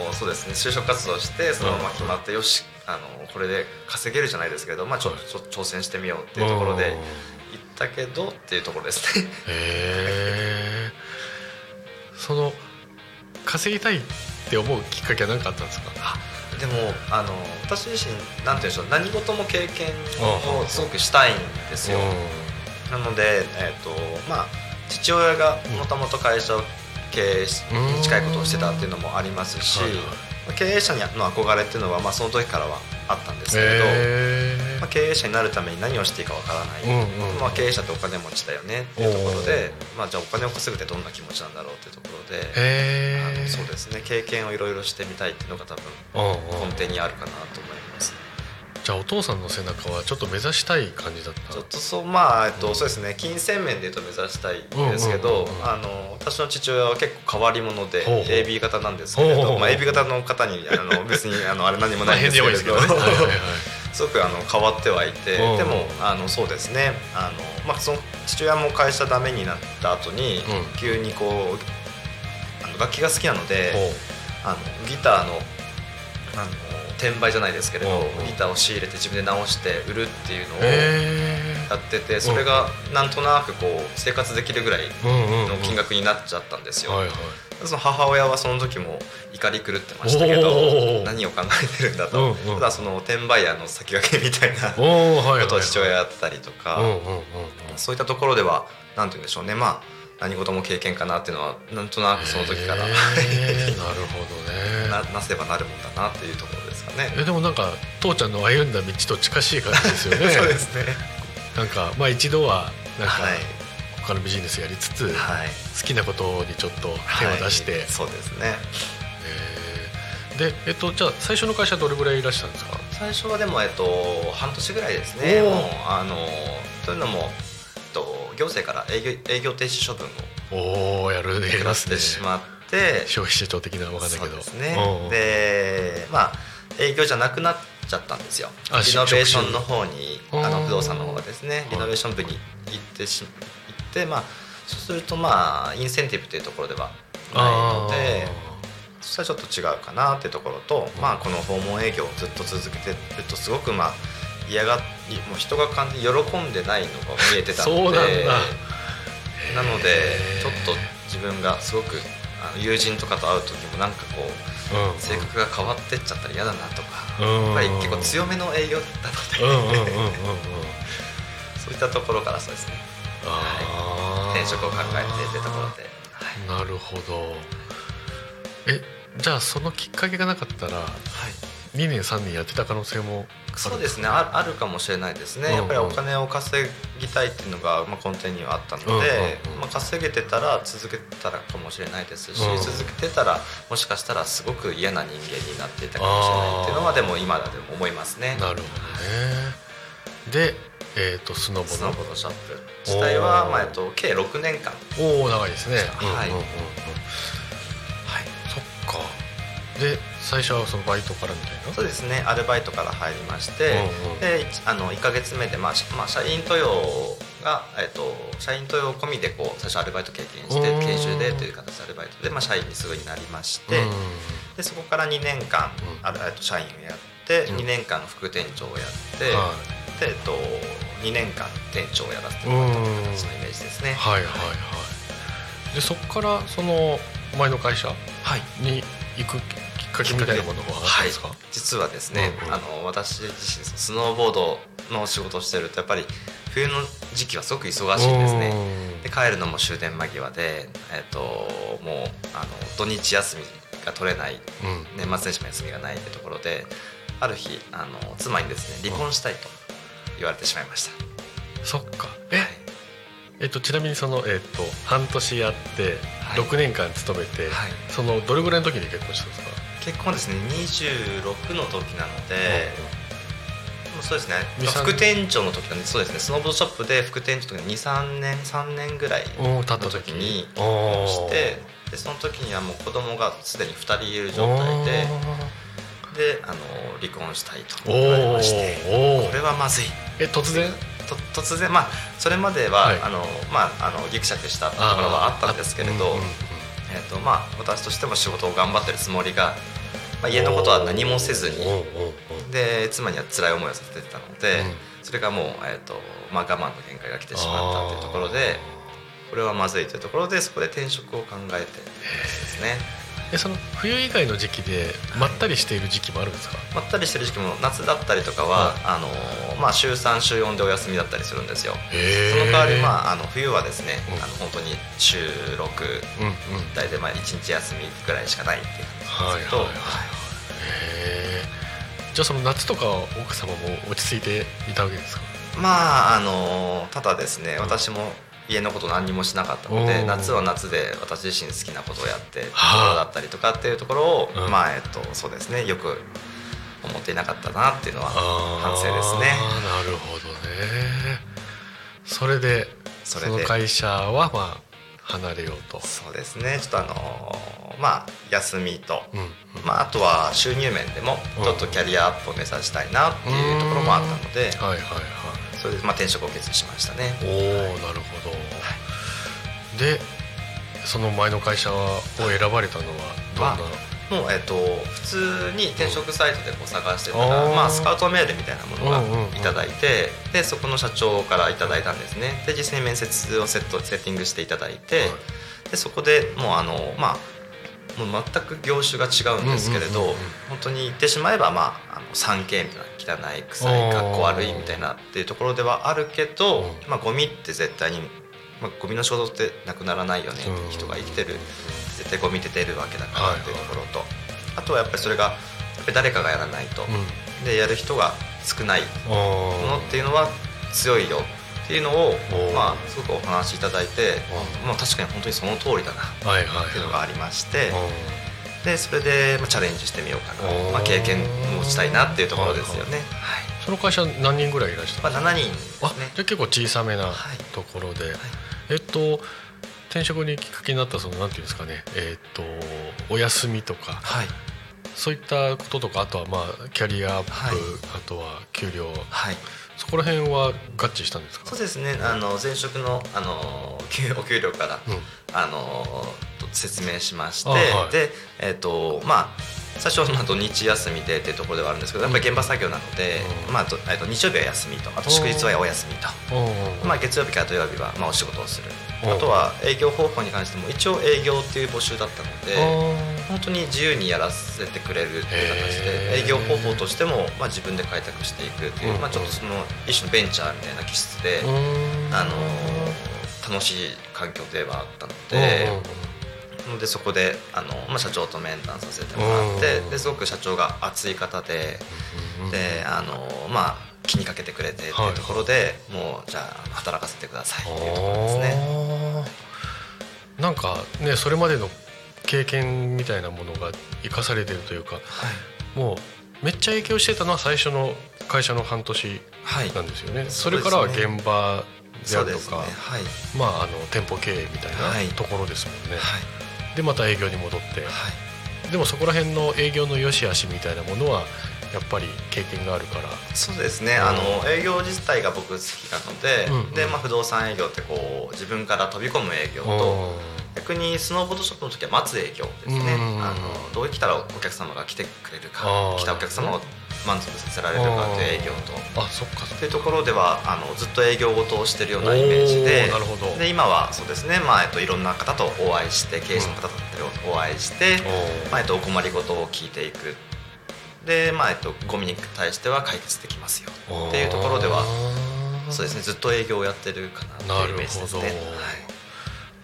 ー、そうですね。就職活動してそのまま決まって、よしあのこれで稼げるじゃないですけど、まあ、ちょちょ挑戦してみようっていうところで行ったけどっていうところです。ね。へその稼ぎたいって思うきっかけは何かあったんですか？でもあの私自身なんていうんでしょう何事も経験をすごくしたいんですよ。なので、えーとまあ、父親がもともと会社を経営に近いことをしてたっていうのもありますし、経営者の憧れっていうのは、まあ、その時からはあったんですけれど、まあ、経営者になるために何をしていいかわからない、うんうん、まあ、経営者ってお金持ちだよねっていうところで、まあ、じゃあお金を稼ぐってどんな気持ちなんだろうっていうところであのそうですね。経験をいろいろしてみたいっていうのが多分根底にあるかなと思います。じゃあお父さんの背中はちょっと目指したい感じだった？ちょっとそうまあ、えっと、そうですね。金銭面でいうと目指したいんですけど、あの私の父親は結構変わり者で AB 型なんですけれど、まあ、AB 型の方にあの別にあのあれ何もないんですけれどすごくあの変わってはいてでもあのそうですね。あの、まあ、その父親も会社ダメになった後に、急にこうあの楽器が好きなのであのギターのあの転売じゃないですけれど、ギターを仕入れて自分で直して売るっていうのをやっててそれがなんとなくこう生活できるぐらいの金額になっちゃったんですよ。その母親はその時も怒り狂ってましたけど何を考えてるんだと、ただその転売屋の先駆けみたいなことを父親やったりとかそういったところでは何て言うんでしょうね。まあ何事も経験かなっていうのはなんとなくその時から [laughs] なるほどね。ななせばなるもんだなっていうところかね。えでもなんか父ちゃんの歩んだ道と近しい感じですよね。[laughs] そうですね。なんかまあ一度はなんか、はい、他のビジネスやりつつ、はい、好きなことにちょっと手を出して、はい、そうですね。で、えっと、じゃあ最初の会社どれぐらいいらしたんですか？最初はでも、えっと、半年ぐらいですね。もうあのというのもと行政から営業営業停止処分をおおやるやりますてしまって消費者庁的なわかんないけど。ですね。でまあ営業じゃなくなっちゃったんですよ。リノベーションの方にあの不動産の方がですね。リノベーション部に行ってし行ってまあそうするとまあインセンティブというところではないのでそしたらちょっと違うかなっていうところと、まあこの訪問営業をずっと続けてるとすごくまあ嫌がもう人が完全に喜んでないのが見えてたので [laughs] なのでちょっと自分がすごくあの友人とかと会う時もなんかこう、性格が変わってっちゃったら嫌だなとか、やっぱり結構強めの営業だので。そういったところからそうですね、はい、転職を考えてってところで、はい、なるほど。えじゃあそのきっかけがなかったら、はい、2年3年やってた可能性もそうですね。あるかもしれないですね、うんうん、やっぱりお金を稼ぎたいっていうのが、まあ、根底にはあったので、うんうんうん、まあ、稼げてたら続けたらかもしれないですし、うん、続けてたらもしかしたらすごく嫌な人間になっていたかもしれないっていうのはでも今だでも思いますね。なるほどね。で、えーと、スノボの。スノボのシャップ自体は、まあえっと、計6年間。おお長いですね。はい、うんうんうん、はい。そっかで最初はそのバイトからみたいな？そうですね。アルバイトから入りまして、うんうん、であの1か月目で、まあまあ、社員登用が、えーと、社員登用込みでこう最初アルバイト経験して研修でという形でアルバイトで、まあ、社員にすぐになりまして、うん、でそこから2年間、アルバイト社員をやって、うん、2年間副店長をやって、はい、で、えっと、2年間店長をやらせてもらったという形のイメージですね。はいはいはい。でそこからその前の会社に行くかものはあっですか、はい、実はですね、うんうん、あの私自身スノーボードの仕事をしてるとやっぱり冬の時期はすごく忙しいんですね。で帰るのも終電間際で、えーと、もうあの土日休みが取れない、うん、年末年始も休みがないってところである日あの妻にですね離婚したいと言われてしまいました、そっか。え、はい、えっと、ちなみにその、えっと、半年やって6年間勤めて、はい、そのどれぐらいの時に結婚したんですか？結婚ですね26の時なので、うん、そうですね。副店長の時なんでそうですね。スノーボードショップで副店長の時に23年3年ぐらいの時に結婚してでその時にはもう子供がすでに2人いる状態でであの離婚したいと言われましてこれはまずい。え突然？突然まあそれまでは、はい、あのまああのギクシャクしたところはあったんですけれど、えーとまあ、私としても仕事を頑張ってるつもりが、まあ、家のことは何もせずに。で妻には辛い思いをさせてたので、それがもう、えーとまあ、我慢の限界が来てしまったというところでこれはまずいというところでそこで転職を考えてですね。えその冬以外の時期でまったりしている時期もあるんですか？まったりしてる時期も夏だったりとかは、はい、あのまあ、週3週4でお休みだったりするんですよ。その代わり、まあ、あの冬はですね、うん、あの本当に週6、うんうん、大体まあ1日休みぐらいしかないっていう感じですけど、はじゃあその夏とか奥様も落ち着いていたわけですか？まああのただですね、私も家のこと何にもしなかったので夏は夏で私自身好きなことをやってところだったりとかっていうところを、はあ、まあえっとそうですねよく思っていなかったなっていうのは反省ですね。なるほどね。それでそれで。会社はまあ離れようと。そうですね。ちょっとあのまあ休みと、うんうん、まあ、あとは収入面でもちょっとキャリアアップを目指したいなっていうところもあったので、はいはいはいそれでまあ転職を決意しましたね。おお、なるほど、はい、でその前の会社を選ばれたのはどんな、もう、えーと、普通に転職サイトでこう探してたら、まあ、スカウトメールみたいなものが頂いて、でそこの社長から頂いたんですね。で実際に面接をセットセッティングしていただいて、でそこでもうあのまあもう全く業種が違うんですけれど、本当に言ってしまえば、まあ、3K みたいな汚い臭いかっこ悪いみたいなっていうところではあるけど、まあ、ゴミって絶対に、まあ、ゴミの衝動ってなくならないよね。って人が生きてる。絶対ゴミって出るわけだからっていうところと、あとはやっぱりそれがやっぱり誰かがやらないと、でやる人が少ない。ものっていうのは強いよっていうのを、まあ、すごくお話しいただいて、まあ、確かに本当にその通りだなっていうのがありまして。でそれで、まあ、チャレンジしてみようかな、まあ、経験もしたいなっていうところですよね、はい、その会社何人ぐらいいらっしゃるまあ、7人ですね。じゃ結構小さめなところで、はい。はい、えっと転職にきっかけになったそのなんていうんですかね。えっとお休みとか、はい、そういったこととかあとはまあキャリアアップ、あとは給料、はい、そこら辺は合致したんですか？そうですね。あの前職のあのお給料から、うん、あの説明しまして、はい、で、えーとまあ、最初は土日休みでっていうところではあるんですけどやっぱり現場作業なので、うん、まあ、と日曜日は休みとあと祝日はお休みと、まあ、月曜日から土曜日はまあお仕事をする。あとは営業方法に関しても一応営業っていう募集だったので本当に自由にやらせてくれるっていう形で営業方法としてもまあ自分で開拓していくっていう、まあ、ちょっとその一種のベンチャーみたいな気質であの楽しい環境ではあったので。でそこであの、まあ、社長と面談させてもらってですごく社長が熱い方でであの、まあ、気にかけてくれてっていうところで、はい、もうじゃあ働かせてくださいっていうところですね。なんかねそれまでの経験みたいなものが生かされてるというか、はい、もうめっちゃ影響してたのは最初の会社の半年なんですよね。はい、それからは現場であるとか、ねはい、まああの店舗経営みたいなところですもんね。はい。でまた営業に戻って、はい、でもそこら辺の営業の良し悪しみたいなものはやっぱり経験があるから。そうですね、あの営業自体が僕好きなのでうんうん、でまあ、不動産営業ってこう自分から飛び込む営業と逆にスノーボードショップの時は待つ営業ですね、うんうん、あのどう来たらお客様が来てくれるか来たお客様を満足させられるかという営業と。あそっかっていうところではあのずっと営業事をしてるようなイメージで。なるほど。で今はそうですね、まあえっと、いろんな方とお会いして経営者の方だったりお会いして、まあえっと、お困りごとを聞いていく。で、まあえっと、ゴミに対しては解決できますよ。っていうところではそうですね。ずっと営業をやってるかなっていうイメージですね。はい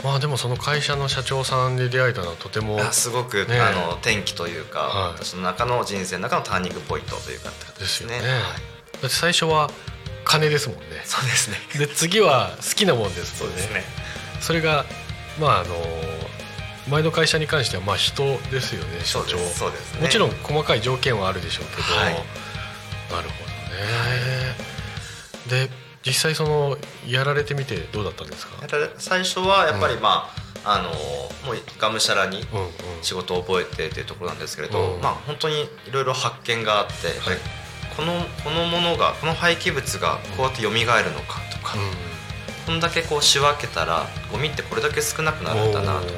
まあでもその会社の社長さんで出会えたのはとてもあすごく、ねあの転機というか、はい。私の中の人生の中のターニングポイントというかって形ですよね、はい。だって最初は金ですもんね。そうですね。[laughs] で次は好きなもんですもんね。そうですね。それがまああの前の会社に関してはまあ人ですよね社長そうですそうですね。もちろん細かい条件はあるでしょうけど、はい。なるほどね、で実際そのやられてみてどうだったんですか？最初はやっぱりまあ、あのもうがむしゃらにうんうん。仕事を覚えてっていうところなんですけれど、うんまあ本当にいろいろ発見があって、このこのものがこの廃棄物がこうやって蘇るのかとか、こんだけこう仕分けたらゴミってこれだけ少なくなるんだなとか。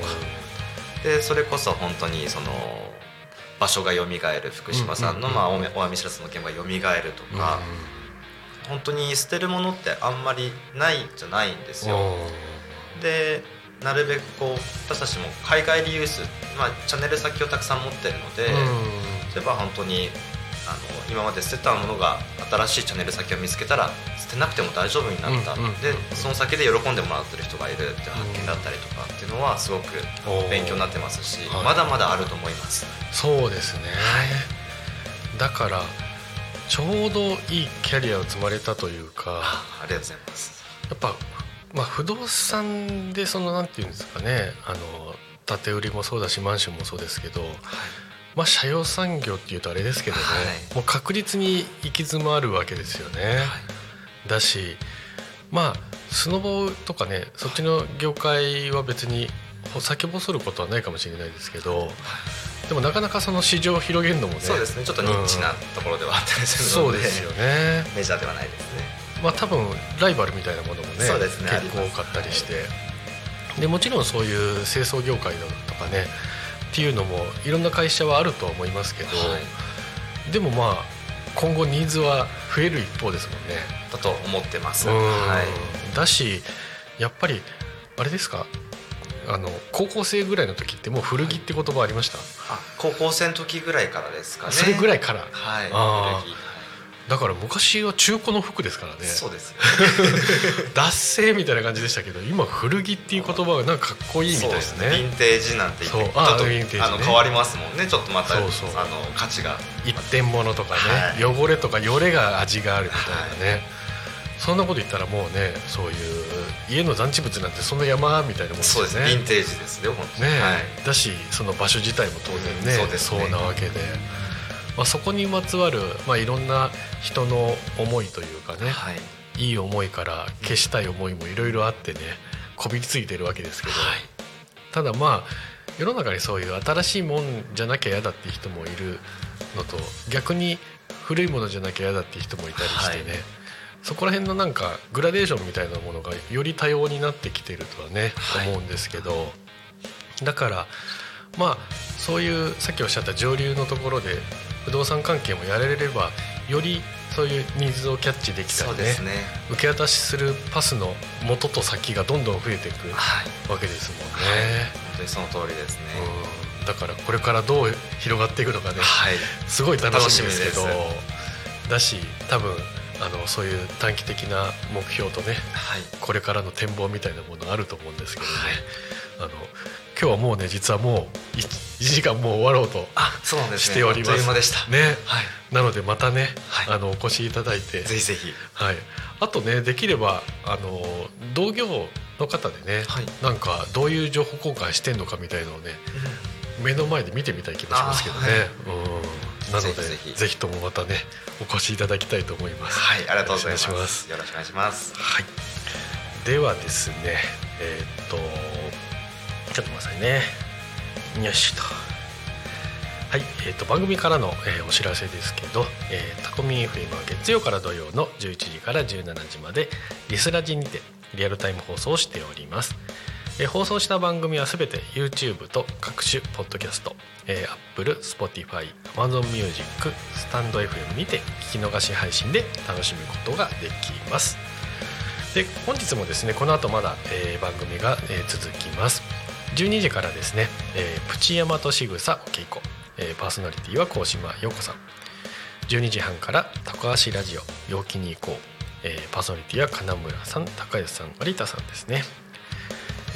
でそれこそ本当にその場所が蘇る福島さんの、うんまあ、大網白洲の現場が蘇るとうんか、本当に捨てるものってあんまりないじゃないんですよ。でなるべくこう私たちも海外リユース、まあ、チャンネル先をたくさん持ってるので、例えば本当にあの今まで捨てたものが新しいチャンネル先を見つけたら捨てなくても大丈夫になった、うんうんうんでその先で喜んでもらってる人がいるっていう発見だったりとかっていうのはすごく勉強になってますし、はい。まだまだあると思います。そうですね、だからちょうどいいキャリアを積まれたというかありがとうございます。やっぱ、まあ、不動産でそのなんていうんですかねあの建て売りもそうだしマンションもそうですけど、まあ、社用産業っていうとあれですけどね、はいもう確実に行き詰まるわけですよね。だしまあスノボとかねそっちの業界は別に先細ることはないかもしれないですけどでもなかなかその市場を広げるのもねそうですねちょっとニッチなところではあったりするので、そうですよね。[laughs] メジャーではないですね。まあ多分ライバルみたいなものもねそうですね結構多かったりしてでもちろんそういう清掃業界だとかねっていうのもいろんな会社はあるとは思いますけど、はいでもまあ今後ニーズは増える一方ですもんね。だと思ってます。うんはい。だしやっぱりあれですか？あの高校生ぐらいの時ってもう古着って言葉ありました、あ高校生の時ぐらいからですかね。それぐらい。いから？はい。古着。だから昔は中古の服ですからね。そうですよ、[laughs] 脱製みたいな感じでしたけど今古着っていう言葉がなんかかっこいいみたいですね。ヴィンテージなんて言ってそう。あちょっとね。あの変わりますもんね。ちょっとまたそうそう。あの価値が一点物とかね、は汚れとかよれが味があるみたいなね、そんなこと言ったらもうねそういう家の残地物なんてそんな山みたいなもんね。そうです。ねヴィンテージですね本当に。ねはい。だしその場所自体も当然ね,、うんそうですね。なわけで、まあ、そこにまつわる、まあ、いろんな人の思いというかね、はい。いい思いから消したい思いもいろいろあってねこびりついてるわけですけど、はい。ただまあ世の中にそういう新しいもんじゃなきゃ嫌だっていう人もいるのと逆に古いものじゃなきゃ嫌だっていう人もいたりしてね、はいそこら辺のなんかグラデーションみたいなものがより多様になってきてるとはね、はい。思うんですけど。だからまあそういうさっきおっしゃった上流のところで不動産関係もやれればよりそういうニーズをキャッチできたりねね。受け渡しするパスの元と先がどんどん増えていくはい。わけですもんね。本当にその通りですね。うん。だからこれからどう広がっていくのかね。はい。すごい楽しみですけど。だし多分あのそういう短期的な目標とねはい。これからの展望みたいなものあると思うんですけどね、あの今日はもうね実はもう 1, 時間もう終わろうとあそうなんですね。しております。あっという間でした。ね。はい。なのでまたね、はい。あのお越しいただいて。ぜひぜひ。はい、あとねできればあの同業の方でね、はい。なんかどういう情報交換してんのかみたいのをね目の前で見てみたい気もしますけどね、うん、なのでぜぜひ。ともまたねお越しいただきたいと思います。はいありがとうございます。よろしくお願いします。はい、ではですねえーっとちょっと待ってくださいね。よしと。はい、えーっと番組からの、えーお知らせですけど、えータコミン FM は月曜から土曜の11時から17時までリスラジにてリアルタイム放送をしておりますえ、放送した番組はすべて YouTube と各種ポッドキャスト、え、Apple、Spotify、Amazon Music、スタンド FM にて聞き逃し配信で楽しむことができます。で本日もですねこの後まだ、え、番組が、え、続きます。12時からですね、え、プチヤマトしぐさお稽古、え、パーソナリティは高島陽子さん。12時半から高橋ラジオ陽気に行こう、え、パーソナリティは金村さん高安さん有田さんですね。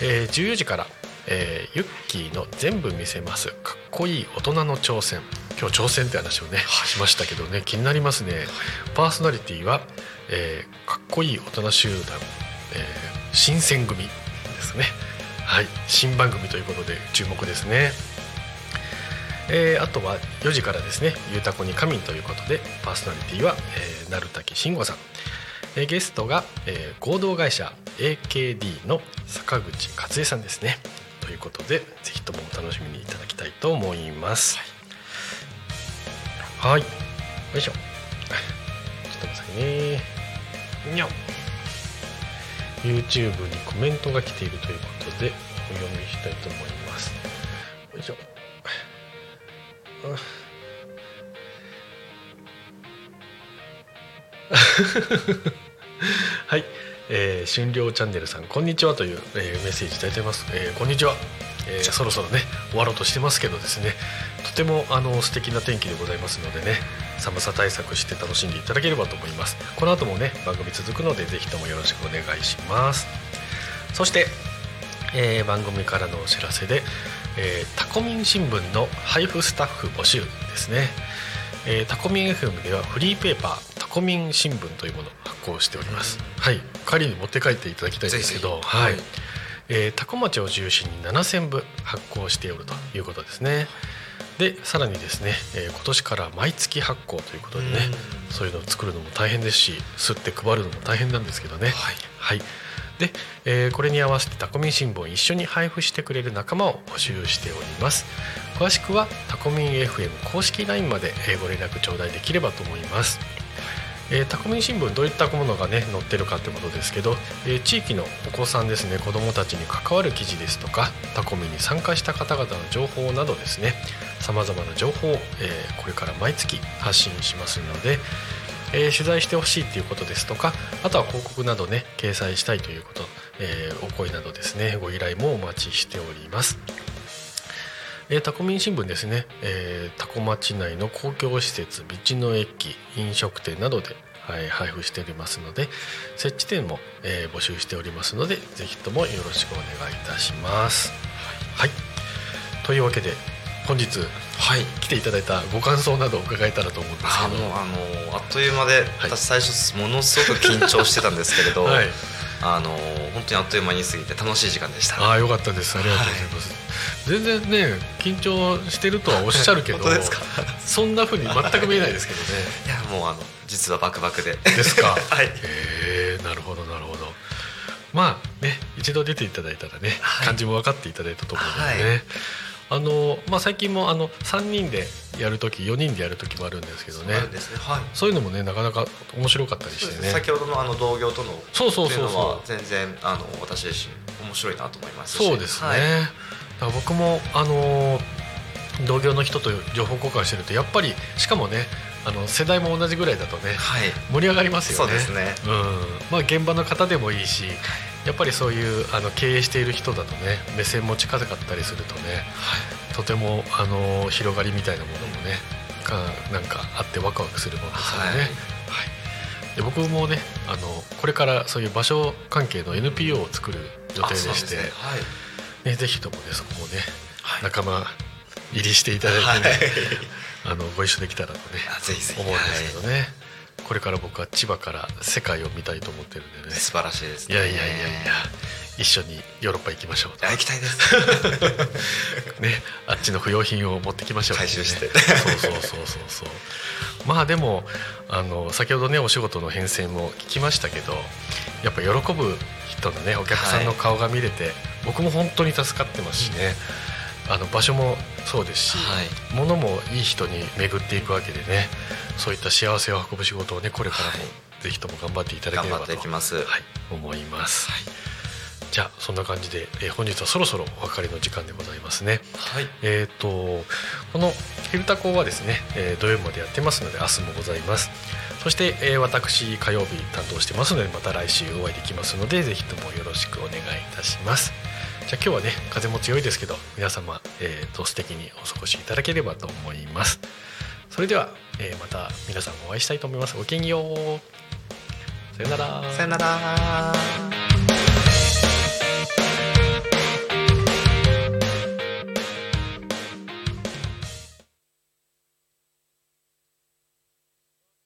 えー、14時から、えー、ユッキーの全部見せます。かっこいい大人の挑戦。今日挑戦って話をね、しましたけどね。気になりますね、パーソナリティは、えー、かっこいい大人集団、えー、新選組ですね。はい。新番組ということで注目ですね。えー、あとは4時からですね「ゆうたこに仮眠」ということでパーソナリティは、えー、鳴滝慎吾さん。えゲストが、えー、合同会社 AKD の坂口克恵さんですね。ということでぜひともお楽しみにいただきたいと思います。はい。よいしょ。ちょっと待ってくださいね。にゃ YouTube にコメントが来ているということでお読みしたいと思います。よいしょ。[laughs] はい、えー、春涼チャンネルさんこんにちはという、えー、メッセージいただいてます、えー、こんにちは、えー、そろそろね終わろうとしてますけどですね。とてもあの素敵な天気でございますのでね寒さ対策して楽しんでいただければと思います。この後もね番組続くのでぜひともよろしくお願いします。そして、えー、番組からのお知らせで、えー、タコミン新聞の配布スタッフ募集ですね。えー、タコミン FM ではフリーペーパータコミン新聞というものを発行しております、はい。仮に持って帰っていただきたいんですけどはい、えー、タコ町を中心に7000部発行しておるということですね。でさらにですね、えー、今年から毎月発行ということでねそういうのを作るのも大変ですし吸って配るのも大変なんですけどね。はい、はい。で、えー、これに合わせてタコミン新聞を一緒に配布してくれる仲間を募集しております。詳しくはタコミン FM 公式 LINE までご連絡頂戴できればと思いますえー、タコミ新聞どういったものがね載ってるかってことですけど、えー、地域のお子さんですね子どもたちに関わる記事ですとかタコミに参加した方々の情報などですねさまざまな情報を、えー、これから毎月発信しますので、えー、取材してほしいということですとかあとは広告などね掲載したいということ、えー、お声などですねご依頼もお待ちしております。えー、タコミン新聞ですね、えー、タコ町内の公共施設道の駅飲食店などで、はい、配布しておりますので設置店も、えー、募集しておりますのでぜひともよろしくお願いいたします。はい、というわけで本日はい、来ていただいたご感想などを伺えたらと思うんですけど。あのあっという間で、私最初ものすごく緊張してたんですけれど、[laughs] はい、あの本当にあっという間に過ぎて楽しい時間でした。ああよかったです。ありがとうございます、はい、全然ね緊張してるとはおっしゃるけどそんなふうに全く見えないですけどね。いやもうあの実はバクバクで。ですか？[laughs] はい。へえなるほどなるほど。まあね一度出ていただいたらね、はい、感じも分かっていただいたと思うのでね、はい。あのまあ、最近もあの3人でやる時4人でやる時もあるんですけどね。そうい。うのもねなかなか面白かったりしてね。先ほどのあの同業とのそうそうそうそう。全然あの私自身面白いなと思いますそうですね、はい、僕もあの同業の人と情報交換してるとやっぱりしかもねあの世代も同じぐらいだとね、はい、盛り上がりますよね。そうですね、うん。まあ、現場の方でもいいしやっぱりそういうあの経営している人だとね目線も近かったりするとね、はい、とてもあの広がりみたいなものもねかなんかあってワクワクするものですよね。はい、はい、で僕もねあのこれからそういう場所関係の NPO を作る予定でしてはいね、ぜひともねそこもね、仲間入りしていただいてね、あのご一緒できたらとね思うんですけどね。これから僕は千葉から世界を見たいと思ってるんでね。素晴らしいですね。いやいやいやいや一緒にヨーロッパ行きましょう行きたいです。[laughs] ねあっちの不用品を持ってきましょう、ね、回収して。そうそうそうそうそう。まあでもあの先ほどねお仕事の変遷も聞きましたけどやっぱ喜ぶ人のねお客さんの顔が見れて、はい、僕も本当に助かってますしね、あの場所もそうですし、はい、物もいい人に巡っていくわけでねそういった幸せを運ぶ仕事をねこれからもぜひとも頑張っていただければと、はい、はい、思います。はいじゃあそんな感じで、えー、本日はそろそろお別れの時間でございますね。はい、えっ、ー、とこの「ヘルタコ」はですね、えー、土曜日までやってますので明日もございます。そして、えー、私火曜日担当してますのでまた来週お会いできますのでぜひともよろしくお願いいたします。じゃあ今日はね風も強いですけど皆様、えーと、素敵にお過ごしいただければと思います。それでは、えー、また皆さんお会いしたいと思います。ごきげんよう。さよなら。さよなら。